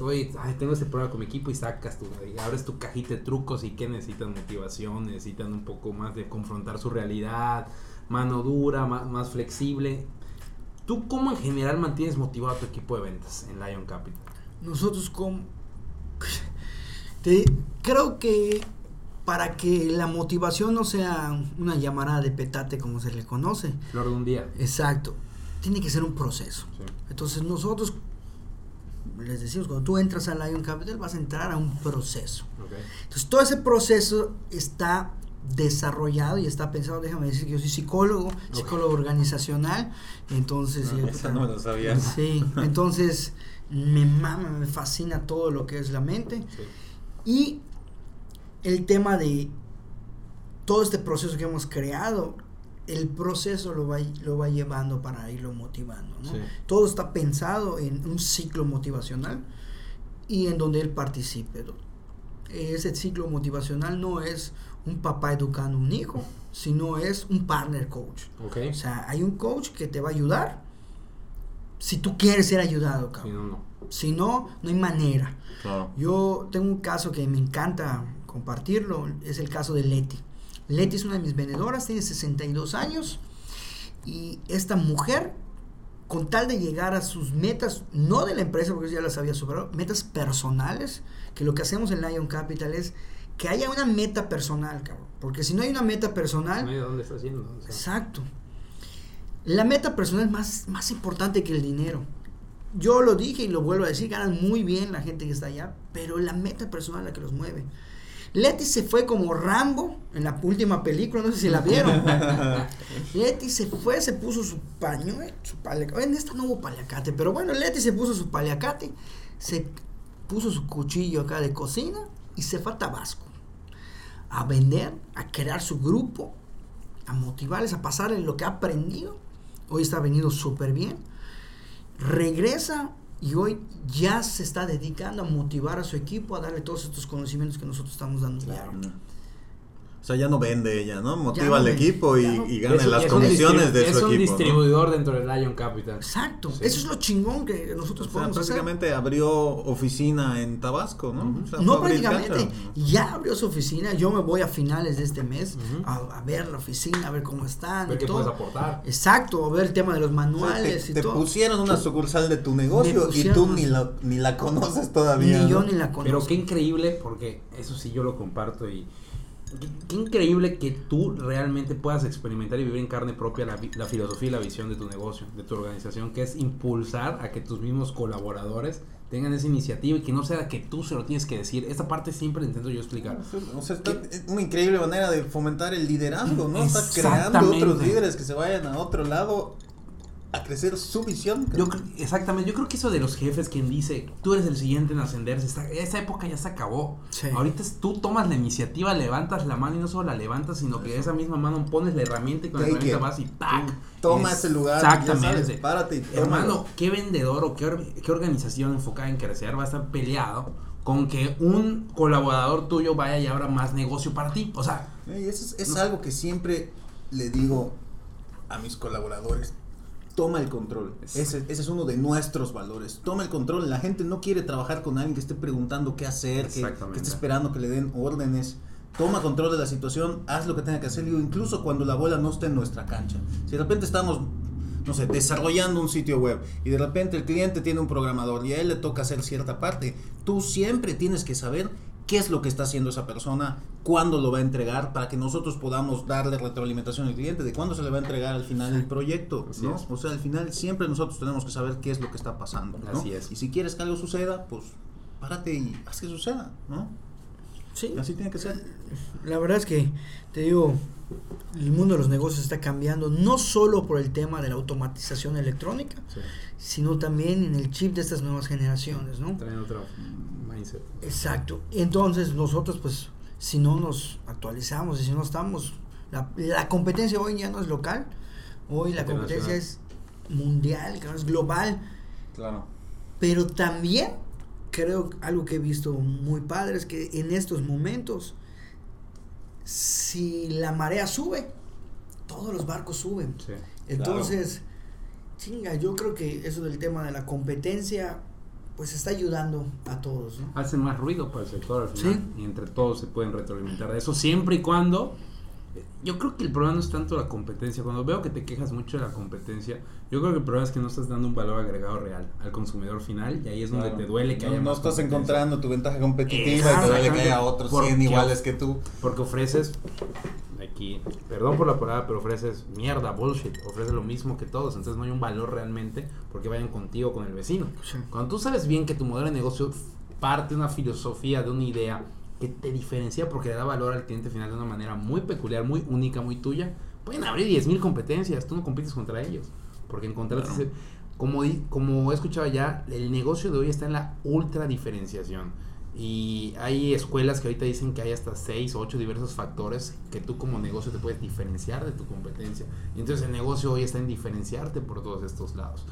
Speaker 2: Oye, ay, tengo este programa con mi equipo y sacas tu, y abres tu cajita de trucos y que necesitan motivación, necesitan un poco más de confrontar su realidad, mano dura, más, más flexible. ¿Tú cómo en general mantienes motivado a tu equipo de ventas en Lion Capital?
Speaker 4: Nosotros como... Te, creo que para que la motivación no sea una llamarada de petate como se le conoce,
Speaker 2: Flor de un día.
Speaker 4: exacto, tiene que ser un proceso.
Speaker 2: Sí.
Speaker 4: Entonces nosotros les decimos, cuando tú entras a Lion Capital vas a entrar a un proceso. Entonces todo ese proceso está desarrollado y está pensado, déjame decir que yo soy psicólogo, psicólogo organizacional, entonces...
Speaker 3: Ah,
Speaker 4: eh,
Speaker 3: esa no me lo sabía.
Speaker 4: Sí, entonces me mama, me fascina todo lo que es la mente
Speaker 2: Sí.
Speaker 4: y el tema de todo este proceso que hemos creado, el proceso lo va, lo va llevando para irlo motivando. ¿no?
Speaker 2: Sí.
Speaker 4: Todo está pensado en un ciclo motivacional y en donde él participe. Ese ciclo motivacional no es un papá educando a un hijo, sino es un partner coach.
Speaker 2: Ok.
Speaker 4: O sea, hay un coach que te va a ayudar si tú quieres ser ayudado,
Speaker 2: Si
Speaker 4: cabrón.
Speaker 2: no, no.
Speaker 4: Si no, no hay manera.
Speaker 3: Claro.
Speaker 4: Yo tengo un caso que me encanta compartirlo, es el caso de Leti. Leti es una de mis vendedoras, tiene 62 años Y esta mujer, con tal de llegar a sus metas, no de la empresa, porque ya las había superado, metas personales, que lo que hacemos en Lion Capital es que haya una meta personal, cabrón. Porque si no hay una meta personal...
Speaker 2: No hay de dónde estás yendo. o sea.
Speaker 4: Exacto. La meta personal es más, más importante que el dinero. Yo lo dije y lo vuelvo a decir, ganan muy bien la gente que está allá, pero la meta personal es la que los mueve. Leti se fue como Rambo en la última película, no sé si la vieron. Leti se fue, se puso su paño, su paliacate. En esta no hubo paliacate, pero bueno, Leti se puso su paliacate, se puso su cuchillo acá de cocina y se fue a Tabasco a vender, a crear su grupo, a motivarles, a pasar en lo que ha aprendido. Hoy está venido súper bien. Regresa y hoy ya se está dedicando a motivar a su equipo, a darle todos estos conocimientos que nosotros estamos dando.
Speaker 3: Claro. O sea, ya no vende ella, ¿no? Motiva
Speaker 4: no
Speaker 3: al
Speaker 4: vende,
Speaker 3: equipo y,
Speaker 4: no-
Speaker 3: y gana
Speaker 2: Es un-
Speaker 3: las
Speaker 2: es un
Speaker 3: comisiones de
Speaker 2: Es
Speaker 3: su
Speaker 2: un
Speaker 3: equipo. ¿no?
Speaker 2: distribuidor dentro del Lion Capital.
Speaker 4: Exacto,
Speaker 2: Sí.
Speaker 4: eso es lo chingón que nosotros
Speaker 3: O sea,
Speaker 4: podemos hacer.
Speaker 3: prácticamente abrió oficina en Tabasco, ¿no? O sea,
Speaker 4: No prácticamente, ya abrió su oficina, yo me voy a finales de este mes a, a ver la oficina, a ver cómo están
Speaker 2: Ver
Speaker 4: y
Speaker 2: qué
Speaker 4: todo.
Speaker 2: puedes aportar.
Speaker 4: Exacto, a ver el tema de los
Speaker 3: O sea,
Speaker 4: manuales
Speaker 3: te,
Speaker 4: y
Speaker 3: te
Speaker 4: todo.
Speaker 3: pusieron una sucursal de tu negocio y tú ni la, ni la conoces todavía.
Speaker 4: Ni yo ni la conozco.
Speaker 2: Pero qué increíble, porque eso sí yo lo comparto y increíble que tú realmente puedas experimentar y vivir en carne propia la, la filosofía y la visión de tu negocio, de tu organización, que es impulsar a que tus mismos colaboradores tengan esa iniciativa y que no sea que tú se lo tienes que decir. Esta parte siempre intento yo explicar.
Speaker 3: O sea, está, es una increíble manera de fomentar el liderazgo, ¿no? Está creando otros líderes que se vayan a otro lado a crecer su visión.
Speaker 2: Yo exactamente, yo creo que eso de los jefes quien dice, tú eres el siguiente en ascenderse, está- esa época ya se acabó.
Speaker 4: Sí.
Speaker 2: Ahorita es, tú tomas la iniciativa, levantas la mano y no solo la levantas, sino que esa misma mano pones la herramienta y con la herramienta
Speaker 3: it.
Speaker 2: vas y ¡tac!
Speaker 3: Toma
Speaker 2: Es-
Speaker 3: ese lugar, ya
Speaker 2: Exactamente.
Speaker 3: sabes, párate y.
Speaker 2: Hermano, qué vendedor o qué, or- qué organización enfocada en crecer va a estar peleado con que un colaborador tuyo vaya y abra más negocio para ti. O sea,
Speaker 3: Y eso es, es algo que siempre le digo a mis colaboradores. Toma el control.
Speaker 2: Es-
Speaker 3: Ese, ese es uno de nuestros valores. Toma el control. La gente no quiere trabajar con alguien que esté preguntando qué hacer, que, esté esperando que le den órdenes. Toma control de la situación, haz lo que tenga que hacer, incluso cuando la bola no esté en nuestra cancha. Si de repente estamos, no sé, desarrollando un sitio web y de repente el cliente tiene un programador y a él le toca hacer cierta parte, tú siempre tienes que saber qué es lo que está haciendo esa persona, cuándo lo va a entregar, para que nosotros podamos darle retroalimentación al cliente de cuándo se le va a entregar al final el proyecto,
Speaker 2: Así
Speaker 3: ¿no?
Speaker 2: es.
Speaker 3: O sea, al final siempre nosotros tenemos que saber qué es lo que está pasando, ¿no?
Speaker 2: Así es.
Speaker 3: Y si quieres que algo suceda, pues párate y haz que suceda, ¿no?
Speaker 4: Sí,
Speaker 3: así tiene que ser.
Speaker 4: la verdad es que, te digo, el mundo de los negocios está cambiando, no solo por el tema de la automatización electrónica, sino también en el chip de estas nuevas generaciones, ¿no?
Speaker 2: traen otro mindset.
Speaker 4: Exacto. Entonces nosotros, pues, si no nos actualizamos y si no estamos, la, la competencia hoy ya no es local, hoy la competencia es mundial, es global,
Speaker 3: Claro.
Speaker 4: pero también creo algo que he visto muy padre es que en estos momentos, si la marea sube, todos los barcos suben.
Speaker 2: Sí.
Speaker 4: Entonces, chinga, yo creo que eso del tema de la competencia, pues está ayudando a todos, ¿no?
Speaker 2: hacen más ruido para el sector al final
Speaker 4: Sí.
Speaker 2: y entre todos se pueden retroalimentar de eso siempre y cuando yo creo que el problema no es tanto la competencia cuando veo que te quejas mucho de la competencia yo creo que el problema es que no estás dando un valor agregado real al consumidor final y ahí es donde
Speaker 3: Claro.
Speaker 2: te duele que
Speaker 3: no,
Speaker 2: haya
Speaker 3: no
Speaker 2: más
Speaker 3: estás encontrando tu ventaja competitiva y te duele que haya otros
Speaker 2: Porque
Speaker 3: 100 iguales que tú.
Speaker 2: porque ofreces aquí perdón por la palabra pero ofreces mierda bullshit ofreces lo mismo que todos entonces no hay un valor realmente porque vayan contigo con el vecino
Speaker 4: Sí.
Speaker 2: cuando tú sabes bien que tu modelo de negocio parte de una filosofía, de una idea que te diferencia porque le da valor al cliente final de una manera muy peculiar, muy única, muy tuya, pueden abrir 10.000 competencias, tú no compites contra ellos. Porque encontraste
Speaker 3: Claro.
Speaker 2: ese- como, como he escuchado ya, el negocio de hoy está en la ultra diferenciación. Y hay escuelas que ahorita dicen que hay hasta 6 o 8 diversos factores que tú como negocio te puedes diferenciar de tu competencia. Y entonces el negocio hoy está en diferenciarte por todos estos lados.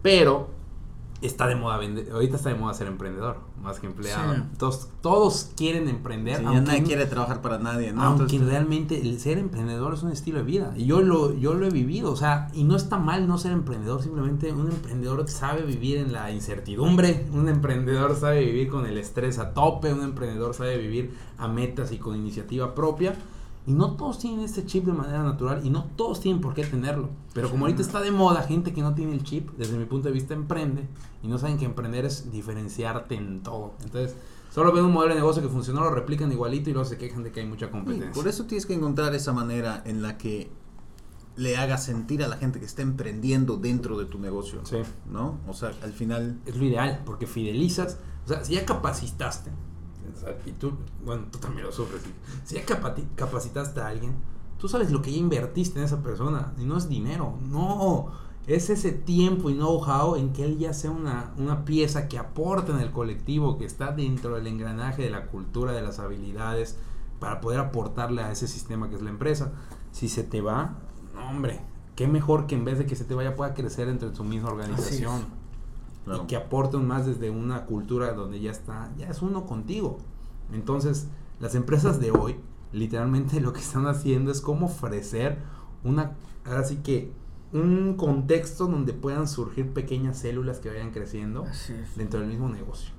Speaker 2: Pero está de moda vender, ahorita está de moda ser emprendedor, más que empleado.
Speaker 4: Sí.
Speaker 2: Todos, todos quieren emprender,
Speaker 3: Sí,
Speaker 2: aunque,
Speaker 3: nadie quiere trabajar para nadie, ¿no?
Speaker 2: aunque
Speaker 3: Entonces,
Speaker 2: realmente el ser emprendedor es un estilo de vida. Y yo lo, yo lo he vivido, o sea, y no está mal no ser emprendedor, simplemente un emprendedor sabe vivir en la incertidumbre, un emprendedor sabe vivir con el estrés a tope, un emprendedor sabe vivir a metas y con iniciativa propia. Y no todos tienen este chip de manera natural y no todos tienen por qué tenerlo. Pero como ahorita está de moda, gente que no tiene el chip, desde mi punto de vista, emprende. Y no saben que emprender es diferenciarte en todo. Entonces, solo ven un modelo de negocio que funcionó, lo replican igualito y luego se quejan de que hay mucha competencia.
Speaker 3: Por eso tienes que encontrar esa manera en la que le hagas sentir a la gente que está emprendiendo dentro de tu negocio.
Speaker 2: Sí.
Speaker 3: ¿No? O sea, al final.
Speaker 2: Es lo ideal, porque fidelizas. O sea, si ya capacitaste, o sea, y tú, bueno, tú también lo sufres. Si ya capacitaste a alguien, tú sabes lo que ya invertiste en esa persona. Y no es dinero, no. Es ese tiempo y know-how en que él ya sea una, una pieza que aporta en el colectivo, que está dentro del engranaje de la cultura, de las habilidades, para poder aportarle a ese sistema que es la empresa. Si se te va, no, hombre, qué mejor que en vez de que se te vaya pueda crecer entre tu misma organización
Speaker 3: Claro.
Speaker 2: y que aporten más desde una cultura donde ya está, ya es uno contigo. Entonces, las empresas de hoy, literalmente lo que están haciendo es como ofrecer una, ahora sí que, un contexto donde puedan surgir pequeñas células que vayan creciendo
Speaker 4: Así
Speaker 2: dentro del mismo negocio.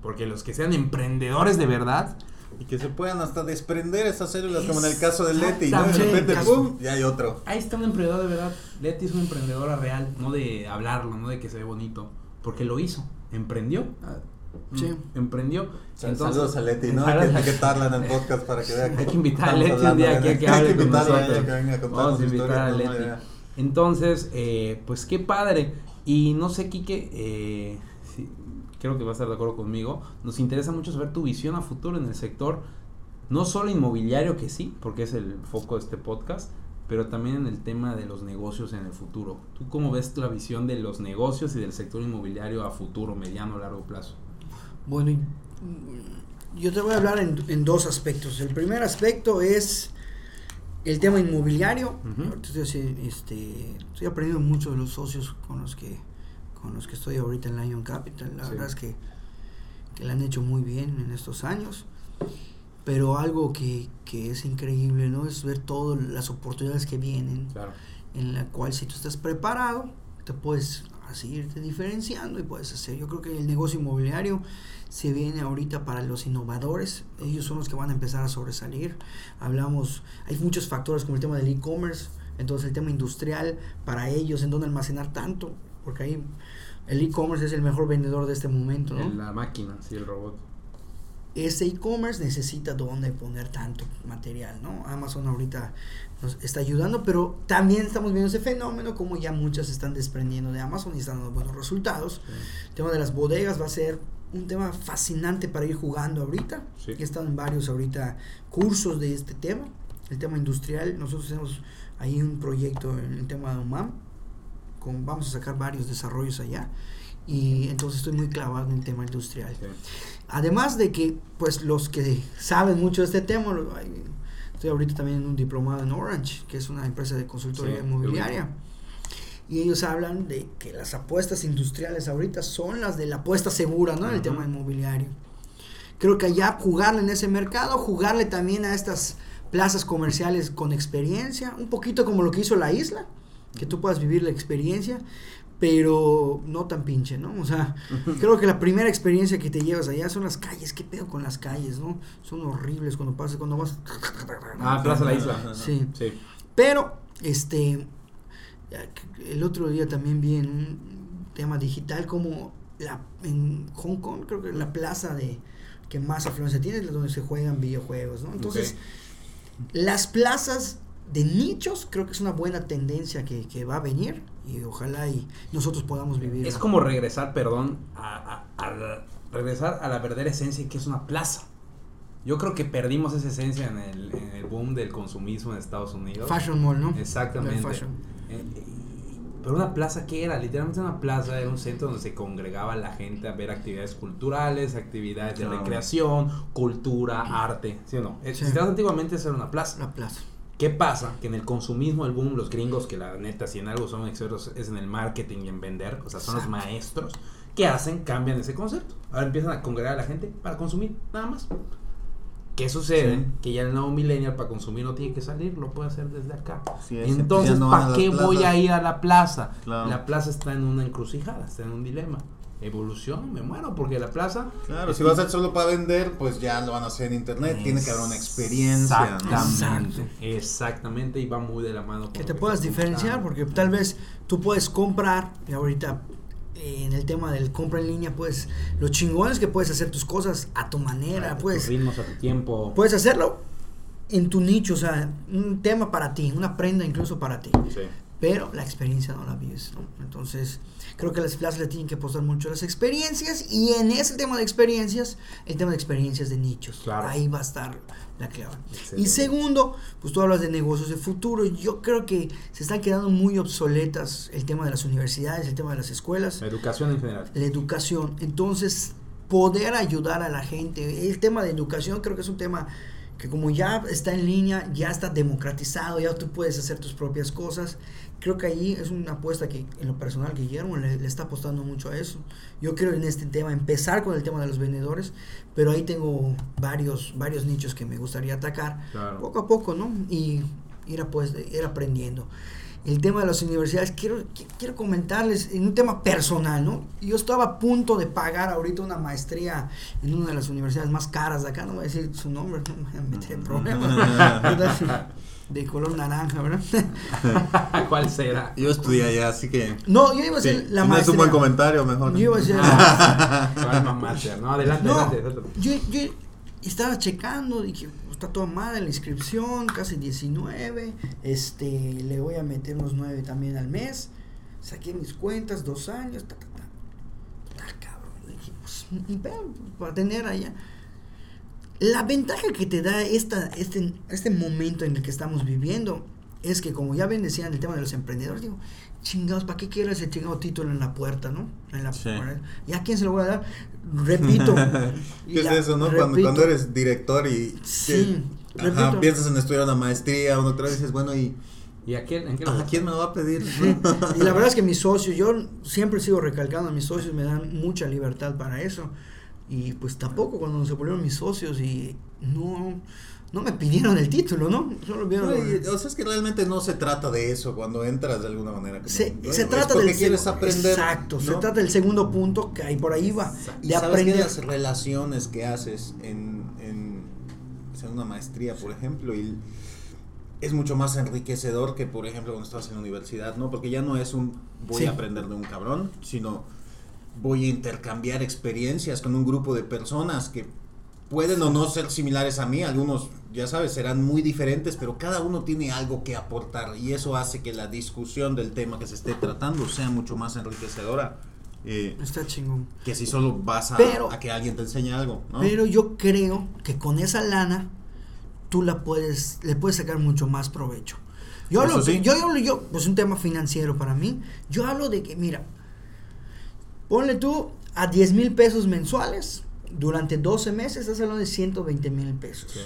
Speaker 2: Porque los que sean emprendedores de verdad,
Speaker 3: Y que se puedan hasta desprender esas células, como en el caso de Leti, ¿no? De repente, ¡pum! Ya hay otro.
Speaker 2: ahí está un emprendedor de verdad. Leti es una emprendedora real, no de hablarlo, no de que se ve bonito, porque lo hizo, emprendió. Ah,
Speaker 4: Sí.
Speaker 2: Emprendió.
Speaker 3: Saludos a Leti, ¿no? Hay que
Speaker 2: a-
Speaker 3: etiquetarla en el podcast para que vea
Speaker 2: Hay que invitar a Leti un día aquí a que hable
Speaker 3: Hay que
Speaker 2: con
Speaker 3: invitarla a ella que venga a contarnos
Speaker 2: Vamos invitar a
Speaker 3: no,
Speaker 2: Leti. Entonces, eh, pues qué padre. Y no sé, Quique, eh, si- creo que vas a estar de acuerdo conmigo. Nos interesa mucho saber tu visión a futuro en el sector, no solo inmobiliario, que sí, porque es el foco de este podcast, pero también en el tema de los negocios en el futuro. ¿Tú cómo ves la visión de los negocios y del sector inmobiliario a futuro, mediano o largo plazo?
Speaker 4: Bueno, mm, yo te voy a hablar en, en dos aspectos. El primer aspecto es el tema inmobiliario.
Speaker 2: Ujú.
Speaker 4: Ahorita estoy, este, estoy aprendiendo mucho de los socios con los que con los que estoy ahorita en Lion Capital. La
Speaker 2: Sí.
Speaker 4: verdad es que, que la han hecho muy bien en estos años. Pero algo que, que es increíble, ¿no? Es ver todas las oportunidades que vienen
Speaker 2: Claro.
Speaker 4: en la cual si tú estás preparado, te puedes así irte diferenciando y puedes hacer. Yo creo que el negocio inmobiliario se viene ahorita para los innovadores, ellos son los que van a empezar a sobresalir. Hablamos, hay muchos factores como el tema del e-commerce, entonces el tema industrial para ellos, en dónde almacenar tanto, porque ahí el e-commerce es el mejor vendedor de este momento, ¿no?
Speaker 2: La máquina, sí, el robot.
Speaker 4: Ese e-commerce necesita dónde poner tanto material, ¿no? Amazon ahorita nos está ayudando, pero también estamos viendo ese fenómeno como ya muchas se están desprendiendo de Amazon y están dando buenos resultados. El tema de las bodegas va a ser un tema fascinante para ir jugando ahorita.
Speaker 2: Sí.
Speaker 4: Ya están varios ahorita cursos de este tema. El tema industrial, nosotros tenemos ahí un proyecto en el tema de UMAM, con, vamos a sacar varios desarrollos allá. Y entonces estoy muy clavado en el tema industrial.
Speaker 2: Sí.
Speaker 4: Además de que, pues, los que saben mucho de este tema, estoy ahorita también en un diplomado en Orange, que es una empresa de consultoría
Speaker 2: Sí,
Speaker 4: inmobiliaria. Y ellos hablan de que las apuestas industriales ahorita son las de la apuesta segura, ¿no? En el tema inmobiliario. Creo que allá jugarle en ese mercado, jugarle también a estas plazas comerciales con experiencia, un poquito como lo que hizo la isla, que tú puedas vivir la experiencia, pero no tan pinche, ¿no? O sea, creo que la primera experiencia que te llevas allá son las calles, ¿qué pedo con las calles, no? Son horribles cuando pasas, cuando vas...
Speaker 2: Ah, Plaza La Isla.
Speaker 4: Sí.
Speaker 2: Sí.
Speaker 4: Pero, este, el otro día también vi en un tema digital como la, en Hong Kong, creo que la plaza de que más afluencia tiene es donde se juegan videojuegos, ¿no? Entonces, las plazas de nichos creo que es una buena tendencia que, que va a venir y ojalá y nosotros podamos vivir.
Speaker 2: Es como regresar, perdón, a, a- a la- regresar a la verdadera esencia que es una plaza. Yo creo que perdimos esa esencia en el, en el boom del consumismo en Estados Unidos.
Speaker 4: Fashion Mall, ¿no?
Speaker 2: Exactamente. Eh, pero una plaza, ¿qué era? Literalmente una plaza era un centro donde se congregaba la gente a ver actividades culturales, actividades de
Speaker 3: Claro.
Speaker 2: recreación, cultura, arte. ¿Sí o no?
Speaker 4: Sí.
Speaker 2: Antiguamente, eso era una plaza.
Speaker 4: La plaza.
Speaker 2: ¿Qué pasa? Que en el consumismo, el boom, los gringos, que la neta, si en algo son expertos, es en el marketing y en vender, o sea, son los maestros, ¿qué hacen? Cambian ese concepto. Ahora empiezan a congregar a la gente para consumir, nada más. ¿Qué sucede?
Speaker 3: Sí.
Speaker 2: Que ya el nuevo millennial para consumir no tiene que salir, lo puede hacer desde acá.
Speaker 3: Sí,
Speaker 2: Entonces, ¿para qué voy a ir a la plaza?
Speaker 3: Claro.
Speaker 2: La plaza está en una encrucijada, está en un dilema. Evolución, me muero porque la plaza.
Speaker 3: Claro, si va a ser solo para vender, pues ya lo van a hacer en internet. Tiene que haber una experiencia. ¿no?
Speaker 2: Exactamente. Exactamente, y va muy de la mano.
Speaker 4: que te puedas diferenciar, porque tal vez tú puedes comprar, y ahorita eh, en el tema del compra en línea, pues lo chingón es que puedes hacer tus cosas a tu manera,
Speaker 2: A
Speaker 4: puedes,
Speaker 2: ritmos, a tu tiempo.
Speaker 4: puedes hacerlo en tu nicho, o sea, un tema para ti, una prenda incluso para ti.
Speaker 2: Sí.
Speaker 4: Pero la experiencia no la vives, ¿no? Entonces, creo que las plazas le tienen que apostar mucho a las experiencias y en ese tema de experiencias, el tema de experiencias de nichos,
Speaker 2: Claro.
Speaker 4: ahí va a estar la clave.
Speaker 2: Excelente.
Speaker 4: Y segundo, pues tú hablas de negocios de futuro, yo creo que se están quedando muy obsoletas el tema de las universidades, el tema de las escuelas,
Speaker 2: La educación en general.
Speaker 4: la educación, entonces poder ayudar a la gente, el tema de educación creo que es un tema que como ya está en línea, ya está democratizado, ya tú puedes hacer tus propias cosas. Creo que ahí es una apuesta que en lo personal Guillermo le, le está apostando mucho a eso. Yo quiero en este tema empezar con el tema de los vendedores, pero ahí tengo varios varios nichos que me gustaría atacar
Speaker 2: Claro.
Speaker 4: poco a poco, ¿no? Y ir, pues, ir aprendiendo. El tema de las universidades, quiero, qui- quiero comentarles en un tema personal, ¿no? Yo estaba a punto de pagar ahorita una maestría en una de las universidades más caras de acá, no voy a decir su nombre, no me voy a meter en problemas, de color naranja, ¿verdad?
Speaker 2: ¿Cuál será?
Speaker 3: Yo estudié allá, así que.
Speaker 4: No, yo iba a
Speaker 3: Sí,
Speaker 4: hacer
Speaker 3: si
Speaker 4: la
Speaker 3: no es
Speaker 4: maestría.
Speaker 3: un buen comentario, mejor.
Speaker 4: Yo iba a hacer la-
Speaker 2: ¿Cuál mamá sea? No, adelante,
Speaker 4: No,
Speaker 2: adelante. adelante.
Speaker 4: yo, yo estaba checando, dije, está toda madre la inscripción, casi 19, este, le voy a meter unos 9 también al mes, saqué mis cuentas, dos años, ta, ta, ta. Ah, cabrón, dije, pues, para tener allá. La ventaja que te da esta, este, este momento en el que estamos viviendo es que, como ya bien decían el tema de los emprendedores, digo, chingados, ¿para qué quiero ese chingado título en la puerta, no? En la
Speaker 3: Sí.
Speaker 4: ¿Y a quién se lo voy a dar? Repito.
Speaker 3: ¿Qué es eso, no? Cuando, eres director y.
Speaker 4: Sí,
Speaker 3: que- ajá,
Speaker 4: repito.
Speaker 3: piensas en estudiar una maestría, una otra vez dices, bueno, ¿y
Speaker 2: ¿Y a quién? ¿En qué lo
Speaker 3: a quién me lo va a pedir?
Speaker 4: Y la verdad es que mis socios, yo siempre sigo recalcando, mis socios me dan mucha libertad para eso. Y pues tampoco cuando se volvieron mis socios y no, no me pidieron el título, ¿no? Solo vieron...
Speaker 3: No, o sea, es que realmente no se trata de eso cuando entras de alguna manera. como,
Speaker 4: se,
Speaker 3: bueno,
Speaker 4: se trata del
Speaker 3: quieres aprender.
Speaker 4: Exacto, se trata del segundo punto que ahí por ahí va.
Speaker 3: Y
Speaker 4: De
Speaker 3: sabes que
Speaker 4: aprender.
Speaker 3: las relaciones que haces en, en, en una maestría, por ejemplo, y es mucho más enriquecedor que, por ejemplo, cuando estás en la universidad, ¿no? Porque ya no es un voy
Speaker 4: Sí.
Speaker 3: a aprender de un cabrón, sino voy a intercambiar experiencias con un grupo de personas que pueden o no ser similares a mí, algunos, ya sabes, serán muy diferentes, pero cada uno tiene algo que aportar y eso hace que la discusión del tema que se esté tratando sea mucho más enriquecedora. eh,
Speaker 4: Está chingón.
Speaker 3: que si solo vas a,
Speaker 4: Pero-
Speaker 3: a que alguien te enseñe algo, ¿no?
Speaker 4: Pero yo creo que con esa lana tú la puedes, le puedes sacar mucho más provecho. Yo hablo,
Speaker 3: sí.
Speaker 4: yo, yo, yo, pues un tema financiero para mí. Yo hablo de que, mira, ponle tú a 10 mil pesos mensuales durante 12 meses, estás hablando de 120 mil pesos.
Speaker 2: Sí.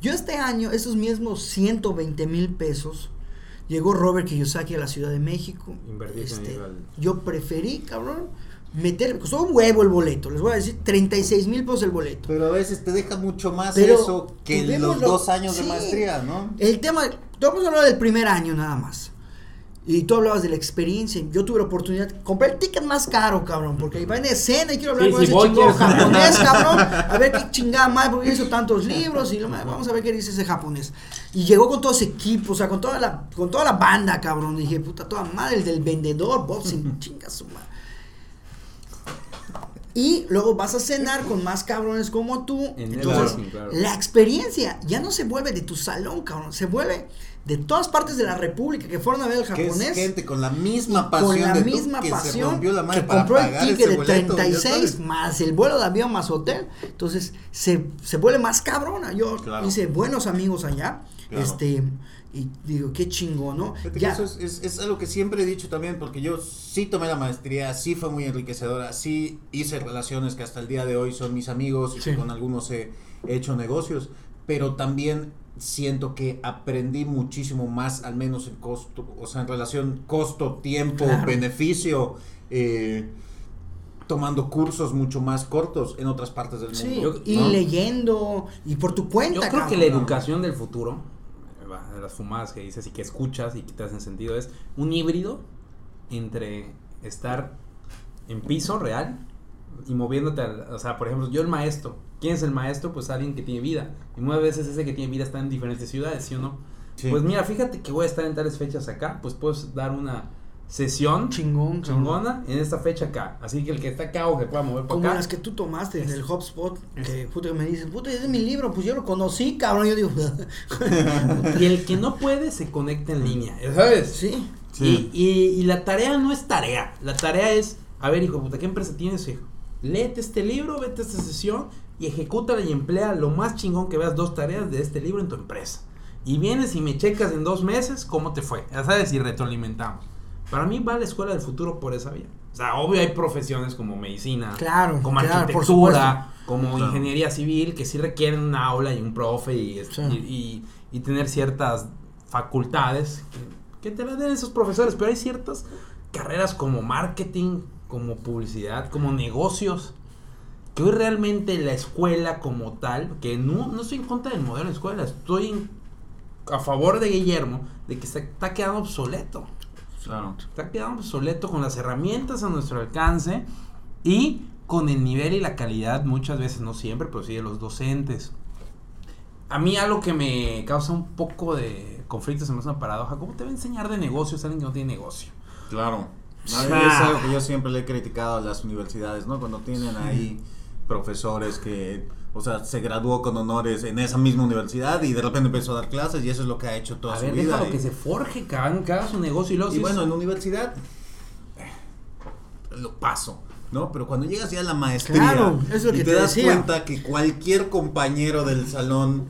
Speaker 4: Yo este año, esos mismos 120 mil pesos, llegó Robert Kiyosaki a la Ciudad de México. Este, yo preferí, cabrón, meter, costó un huevo el boleto, les voy a decir, 36 mil pesos el boleto.
Speaker 3: Pero a veces te deja mucho más
Speaker 4: Pero
Speaker 3: eso que los
Speaker 4: lo-
Speaker 3: dos años de maestría, ¿no?
Speaker 4: El tema, vamos a hablar del primer año nada más. Y tú hablabas de la experiencia. Yo tuve la oportunidad, compré el ticket más caro, cabrón, porque va en escena y quiero hablar
Speaker 2: Sí,
Speaker 4: con
Speaker 2: si
Speaker 4: ese chingón japonés, cabrón. A ver qué chingada más, porque hizo tantos libros y lo vamos a ver qué dice ese japonés. Y llegó con todo ese equipo, o sea, con toda la, con toda la banda, cabrón. dije, puta, toda madre, el del vendedor, Bob, sin chinga su madre. Y luego vas a cenar con más cabrones como tú.
Speaker 2: En
Speaker 4: Entonces,
Speaker 2: claro.
Speaker 4: la experiencia ya no se vuelve de tu salón, cabrón. Se vuelve de todas partes de la república que fueron a ver al
Speaker 3: Que es
Speaker 4: japonés.
Speaker 3: gente con la misma pasión
Speaker 4: con la
Speaker 3: de
Speaker 4: misma
Speaker 3: que se
Speaker 4: pasión
Speaker 3: rompió la madre
Speaker 4: que compró el ticket de
Speaker 3: boleto, ya
Speaker 4: 36
Speaker 3: sabes.
Speaker 4: más el vuelo de avión más hotel. Entonces se, se vuelve más cabrona. Yo
Speaker 3: Claro.
Speaker 4: hice buenos amigos allá.
Speaker 3: Claro.
Speaker 4: Este, y digo, qué chingón, ¿no? Ya,
Speaker 3: eso es, es- es algo que siempre he dicho también, porque yo sí tomé la maestría, sí fue muy enriquecedora, sí hice relaciones que hasta el día de hoy son mis amigos y
Speaker 4: Sí.
Speaker 3: con algunos he hecho negocios, pero también siento que aprendí muchísimo más, al menos en costo, o sea, en relación costo, tiempo,
Speaker 4: Claro.
Speaker 3: beneficio, eh, tomando cursos mucho más cortos en otras partes del
Speaker 4: Sí,
Speaker 3: mundo.
Speaker 4: y
Speaker 3: ¿no?
Speaker 4: leyendo y por tu cuenta.
Speaker 2: Yo creo
Speaker 4: cabrón.
Speaker 2: que la educación del futuro, de las fumadas que dices y que escuchas y que te hacen sentido, es un híbrido entre estar en piso real y moviéndote, al- o sea, por ejemplo, yo el maestro, ¿quién es el maestro? Pues alguien que tiene vida. Y muchas veces ese que tiene vida está en diferentes ciudades, ¿sí o no?
Speaker 3: Sí.
Speaker 2: Pues mira, fíjate que voy a estar en tales fechas acá, pues puedes dar una sesión
Speaker 4: Chingón,
Speaker 2: chingona en esta fecha acá. Así que el que está acá o que pueda mover para
Speaker 4: Como
Speaker 2: acá.
Speaker 4: las que tú tomaste en el HubSpot, que que me dices, puta, ese es mi libro, pues yo lo conocí, cabrón. Yo digo,
Speaker 2: Y el que no puede se conecta en línea, ¿sabes?
Speaker 4: sí,
Speaker 3: Sí.
Speaker 2: Y, y- y la tarea no es tarea. La tarea es, a ver, hijo puta, ¿qué empresa tienes, hijo? Léete este libro, vete a esta sesión y ejecútala y emplea lo más chingón que veas dos tareas de este libro en tu empresa. Y vienes y me checas en dos meses cómo te fue. Ya sabes, y retroalimentamos. Para mí va la escuela del futuro por esa vía. O sea, obvio hay profesiones como medicina,
Speaker 4: Claro,
Speaker 2: como
Speaker 4: claro, por
Speaker 2: arquitectura, como
Speaker 3: Claro.
Speaker 2: ingeniería civil, que sí requieren una aula y un profe y,
Speaker 4: Sí.
Speaker 2: y, y- y tener ciertas facultades que, que te las den esos profesores, pero hay ciertas carreras como marketing, como publicidad, como negocios, que hoy realmente la escuela como tal, que no, no estoy en contra del modelo de escuela, estoy en- a favor de Guillermo, de que se está quedando obsoleto
Speaker 3: Claro.
Speaker 2: está quedando obsoleto con las herramientas a nuestro alcance y con el nivel y la calidad, muchas veces, no siempre, pero sí de los docentes. A mí algo que me causa un poco de conflicto, se me hace una paradoja, ¿cómo te va a enseñar de negocios alguien que no tiene negocio?
Speaker 3: Claro.
Speaker 2: Ah.
Speaker 3: Es algo que yo siempre le he criticado a las universidades, ¿no? Cuando tienen ahí profesores que, o sea, se graduó con honores en esa misma universidad y de repente empezó a dar clases y eso es lo que ha hecho toda
Speaker 2: a
Speaker 3: su
Speaker 2: ver,
Speaker 3: vida.
Speaker 2: déjalo
Speaker 3: y-
Speaker 2: que se forje, haga, que haga su negocio y luego
Speaker 3: Y bueno, en universidad eh, lo paso, ¿no? Pero cuando llegas ya a la maestría
Speaker 4: Claro, es lo
Speaker 3: y
Speaker 4: que
Speaker 3: te,
Speaker 4: te
Speaker 3: das
Speaker 4: decía.
Speaker 3: cuenta que cualquier compañero del salón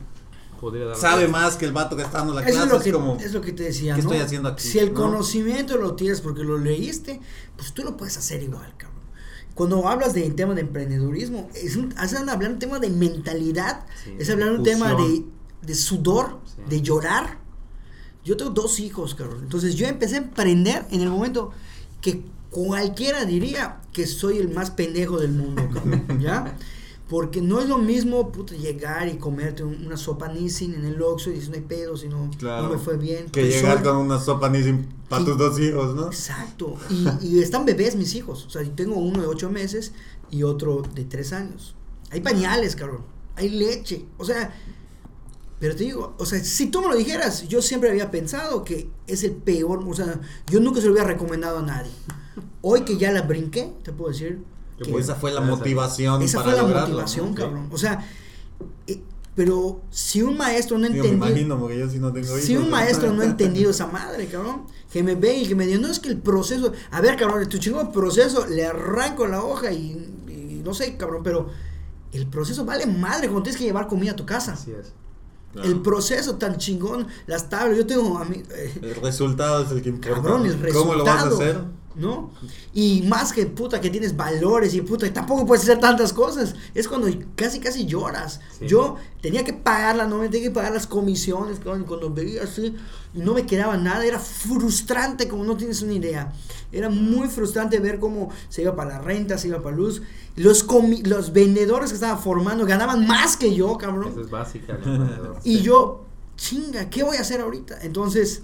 Speaker 2: podría dar-
Speaker 3: sabe más que el vato que está dando la clase,
Speaker 4: es lo,
Speaker 3: es,
Speaker 4: que,
Speaker 3: como
Speaker 4: es lo que te decía,
Speaker 3: ¿qué
Speaker 4: ¿no?
Speaker 3: estoy haciendo aquí?
Speaker 4: Si el
Speaker 3: ¿no?
Speaker 4: conocimiento lo tienes porque lo leíste, pues tú lo puedes hacer igual, cabrón. Cuando hablas de tema de emprendedurismo, es un, es un- hablar un tema de mentalidad,
Speaker 2: Sí,
Speaker 4: es hablar un tema de, de sudor,
Speaker 2: Sí.
Speaker 4: de llorar. Yo tengo dos hijos, cabrón. Entonces yo empecé a emprender en el momento que cualquiera diría que soy el más pendejo del mundo, cabrón. ¿Ya? Porque no es lo mismo puta, llegar y comerte un- una sopa Nissin en el Oxxo y dices, no hay pedo, si no,
Speaker 3: Claro.
Speaker 4: no me fue bien.
Speaker 3: que
Speaker 4: Pues
Speaker 3: llegar
Speaker 4: soy-
Speaker 3: con una sopa Nissin para tus dos hijos, ¿no?
Speaker 4: Exacto. Y, y están bebés mis hijos. O sea, yo tengo uno de ocho meses y otro de tres años. Hay pañales, cabrón. Hay leche. O sea, pero te digo, o sea, si tú me lo dijeras, yo siempre había pensado que es el peor. O sea, yo nunca se lo hubiera recomendado a nadie. Hoy que ya la brinqué, te puedo decir. Que
Speaker 3: Pues esa fue la motivación
Speaker 4: esa
Speaker 3: para
Speaker 4: fue la
Speaker 3: lograrlo,
Speaker 4: motivación,
Speaker 3: ¿no?
Speaker 4: cabrón. O sea, eh, pero si un maestro no entendió.
Speaker 3: me imagino, porque yo sí no tengo hijos.
Speaker 4: Si un maestro no ha entendido esa madre, cabrón, que me ve y que me diga, no es que el proceso, a ver, cabrón, tu chingón proceso, le arranco la hoja y, y no sé, cabrón, pero el proceso vale madre cuando tienes que llevar comida a tu casa.
Speaker 2: Así es.
Speaker 3: Claro.
Speaker 4: El proceso tan chingón, las tablas, yo tengo a mí, eh,
Speaker 3: El resultado es el que importa.
Speaker 4: cabrón, el resultado.
Speaker 3: ¿Cómo lo vas a hacer?
Speaker 4: ¿No? Y más que puta que tienes valores y puta, tampoco puedes hacer tantas cosas. Es cuando casi casi lloras.
Speaker 2: Sí.
Speaker 4: Yo tenía que pagar la nómina, tenía que pagar las comisiones, y cuando veía así, no me quedaba nada, era frustrante como no tienes una idea. Era muy frustrante ver cómo se iba para la renta, se iba para luz. Los, los vendedores que estaba formando ganaban más que yo, cabrón.
Speaker 2: Eso es básica.
Speaker 4: Y yo, chinga, ¿qué voy a hacer ahorita? Entonces,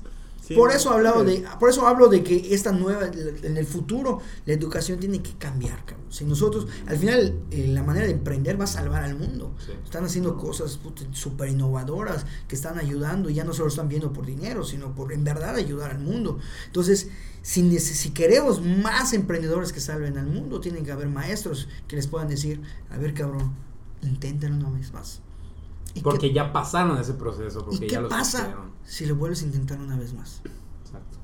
Speaker 3: Sí,
Speaker 4: por eso hablado de, por eso hablo de que esta nueva, en el futuro, la educación tiene que cambiar, cabrón. Si nosotros, al final, eh, la manera de emprender va a salvar al mundo.
Speaker 2: Sí.
Speaker 4: Están haciendo cosas súper innovadoras que están ayudando y ya no solo están viendo por dinero, sino por en verdad ayudar al mundo. Entonces, si, si queremos más emprendedores que salven al mundo, tienen que haber maestros que les puedan decir, a ver, cabrón, inténtalo una vez más. ¿Y qué-
Speaker 2: Porque ya pasaron ese proceso. Porque
Speaker 4: ¿Y qué
Speaker 2: ya lo
Speaker 4: pasa si lo vuelves a intentar una vez más?
Speaker 2: Exacto.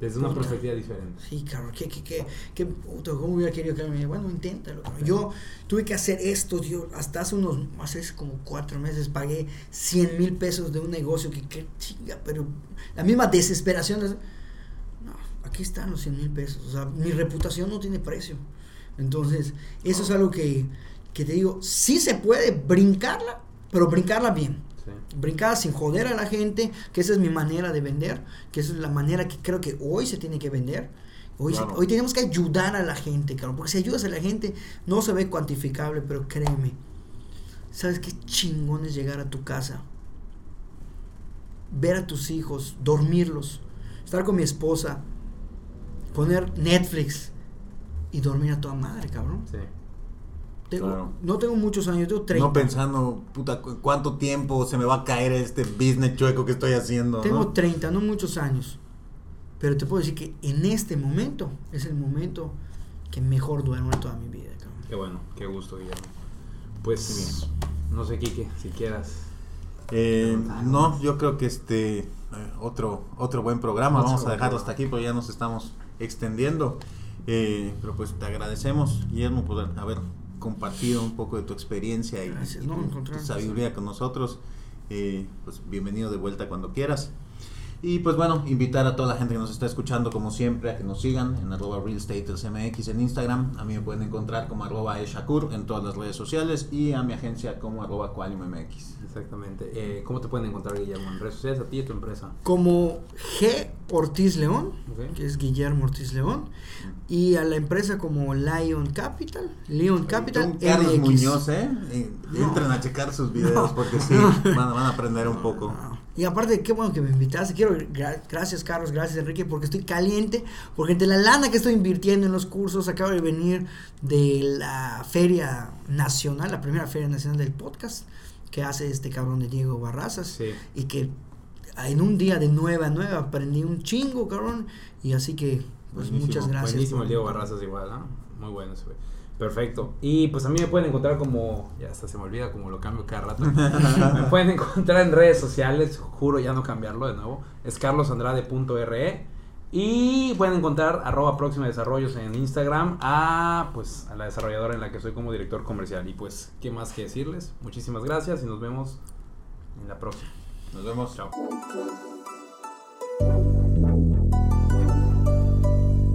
Speaker 2: Desde una perspectiva diferente.
Speaker 4: Sí, cabrón, ¿qué, qué, qué, qué puto, ¿cómo hubiera querido que me diga, bueno, inténtalo? cabrón. Yo tuve que hacer esto, yo hasta hace unos, hace como cuatro meses pagué 100 mil pesos de un negocio que, que chinga, pero la misma desesperación. es, no, aquí están los 100 mil pesos, o sea, mi reputación no tiene precio. Entonces, eso es algo que, que te digo, sí se puede brincarla, pero brincarla bien.
Speaker 2: Sí.
Speaker 4: brincar sin joder a la gente, que esa es mi manera de vender, que esa es la manera que creo que hoy se tiene que vender. Hoy,
Speaker 3: Claro.
Speaker 4: hoy tenemos que ayudar a la gente, cabrón. Porque si ayudas a la gente, no se ve cuantificable, pero créeme. ¿Sabes qué chingón es llegar a tu casa? Ver a tus hijos, dormirlos, estar con mi esposa, poner Netflix y dormir a toda madre, cabrón.
Speaker 2: Sí.
Speaker 4: Tengo-
Speaker 3: Claro.
Speaker 4: No tengo muchos años, tengo 30.
Speaker 3: No pensando, puta, cu- cuánto tiempo se me va a caer este business chueco que estoy haciendo. ¿no?
Speaker 4: Tengo 30, no muchos años. Pero te puedo decir que en este momento es el momento que mejor duermo en toda mi vida, cabrón.
Speaker 2: Qué bueno, qué gusto, Guillermo. Pues, no sé, Quique, si quieras.
Speaker 3: Eh, no, yo creo que este eh, otro otro buen programa.
Speaker 2: Otro
Speaker 3: Vamos a dejarlo hasta aquí porque ya nos estamos extendiendo. Eh, pero pues te agradecemos, Guillermo, por haber compartido un poco de tu experiencia y,
Speaker 4: Gracias,
Speaker 3: y
Speaker 4: no,
Speaker 3: tu- sabiduría con nosotros. Eh, pues bienvenido de vuelta cuando quieras. Y pues bueno, invitar a toda la gente que nos está escuchando como siempre a que nos sigan en arroba Real Estate MX en Instagram. A mí me pueden encontrar como arroba eshakur en todas las redes sociales y a mi agencia como arroba Qualium MX.
Speaker 2: Exactamente. Eh, ¿Cómo te pueden encontrar, Guillermo, en redes sociales, a ti y a tu empresa?
Speaker 4: Como G. Ortiz León, que es Guillermo Ortiz León, y a la empresa como Lion Capital, Leon Capital
Speaker 3: Carlos. Muñoz, ¿eh? Eh,
Speaker 4: No.
Speaker 3: Entren a checar sus videos
Speaker 4: No.
Speaker 3: porque sí, van, a- van a aprender un poco.
Speaker 4: Y aparte, qué bueno que me invitaste. Quiero, gra- gracias Carlos, gracias Enrique, porque estoy caliente. Porque entre la lana que estoy invirtiendo en los cursos, acabo de venir de la Feria Nacional, la primera Feria Nacional del Podcast, que hace este cabrón de Diego Barrazas.
Speaker 2: Sí.
Speaker 4: Y que en un día de nueva a nueva aprendí un chingo, cabrón. Y así que, pues
Speaker 3: Buenísimo,
Speaker 4: muchas gracias.
Speaker 2: Buenísimo el Diego Barrazas igual, ¿ah? Muy bueno ese güey. Perfecto. Y pues a mí me pueden encontrar como, ya hasta se me olvida como lo cambio cada rato. me pueden encontrar en redes sociales, juro ya no cambiarlo de nuevo. Es carlosandrade.re. Y pueden encontrar arroba próxima desarrollos en Instagram a pues a la desarrolladora en la que soy como director comercial. Y pues, ¿qué más que decirles? Muchísimas gracias y nos vemos en la próxima.
Speaker 3: Nos vemos.
Speaker 2: Chao.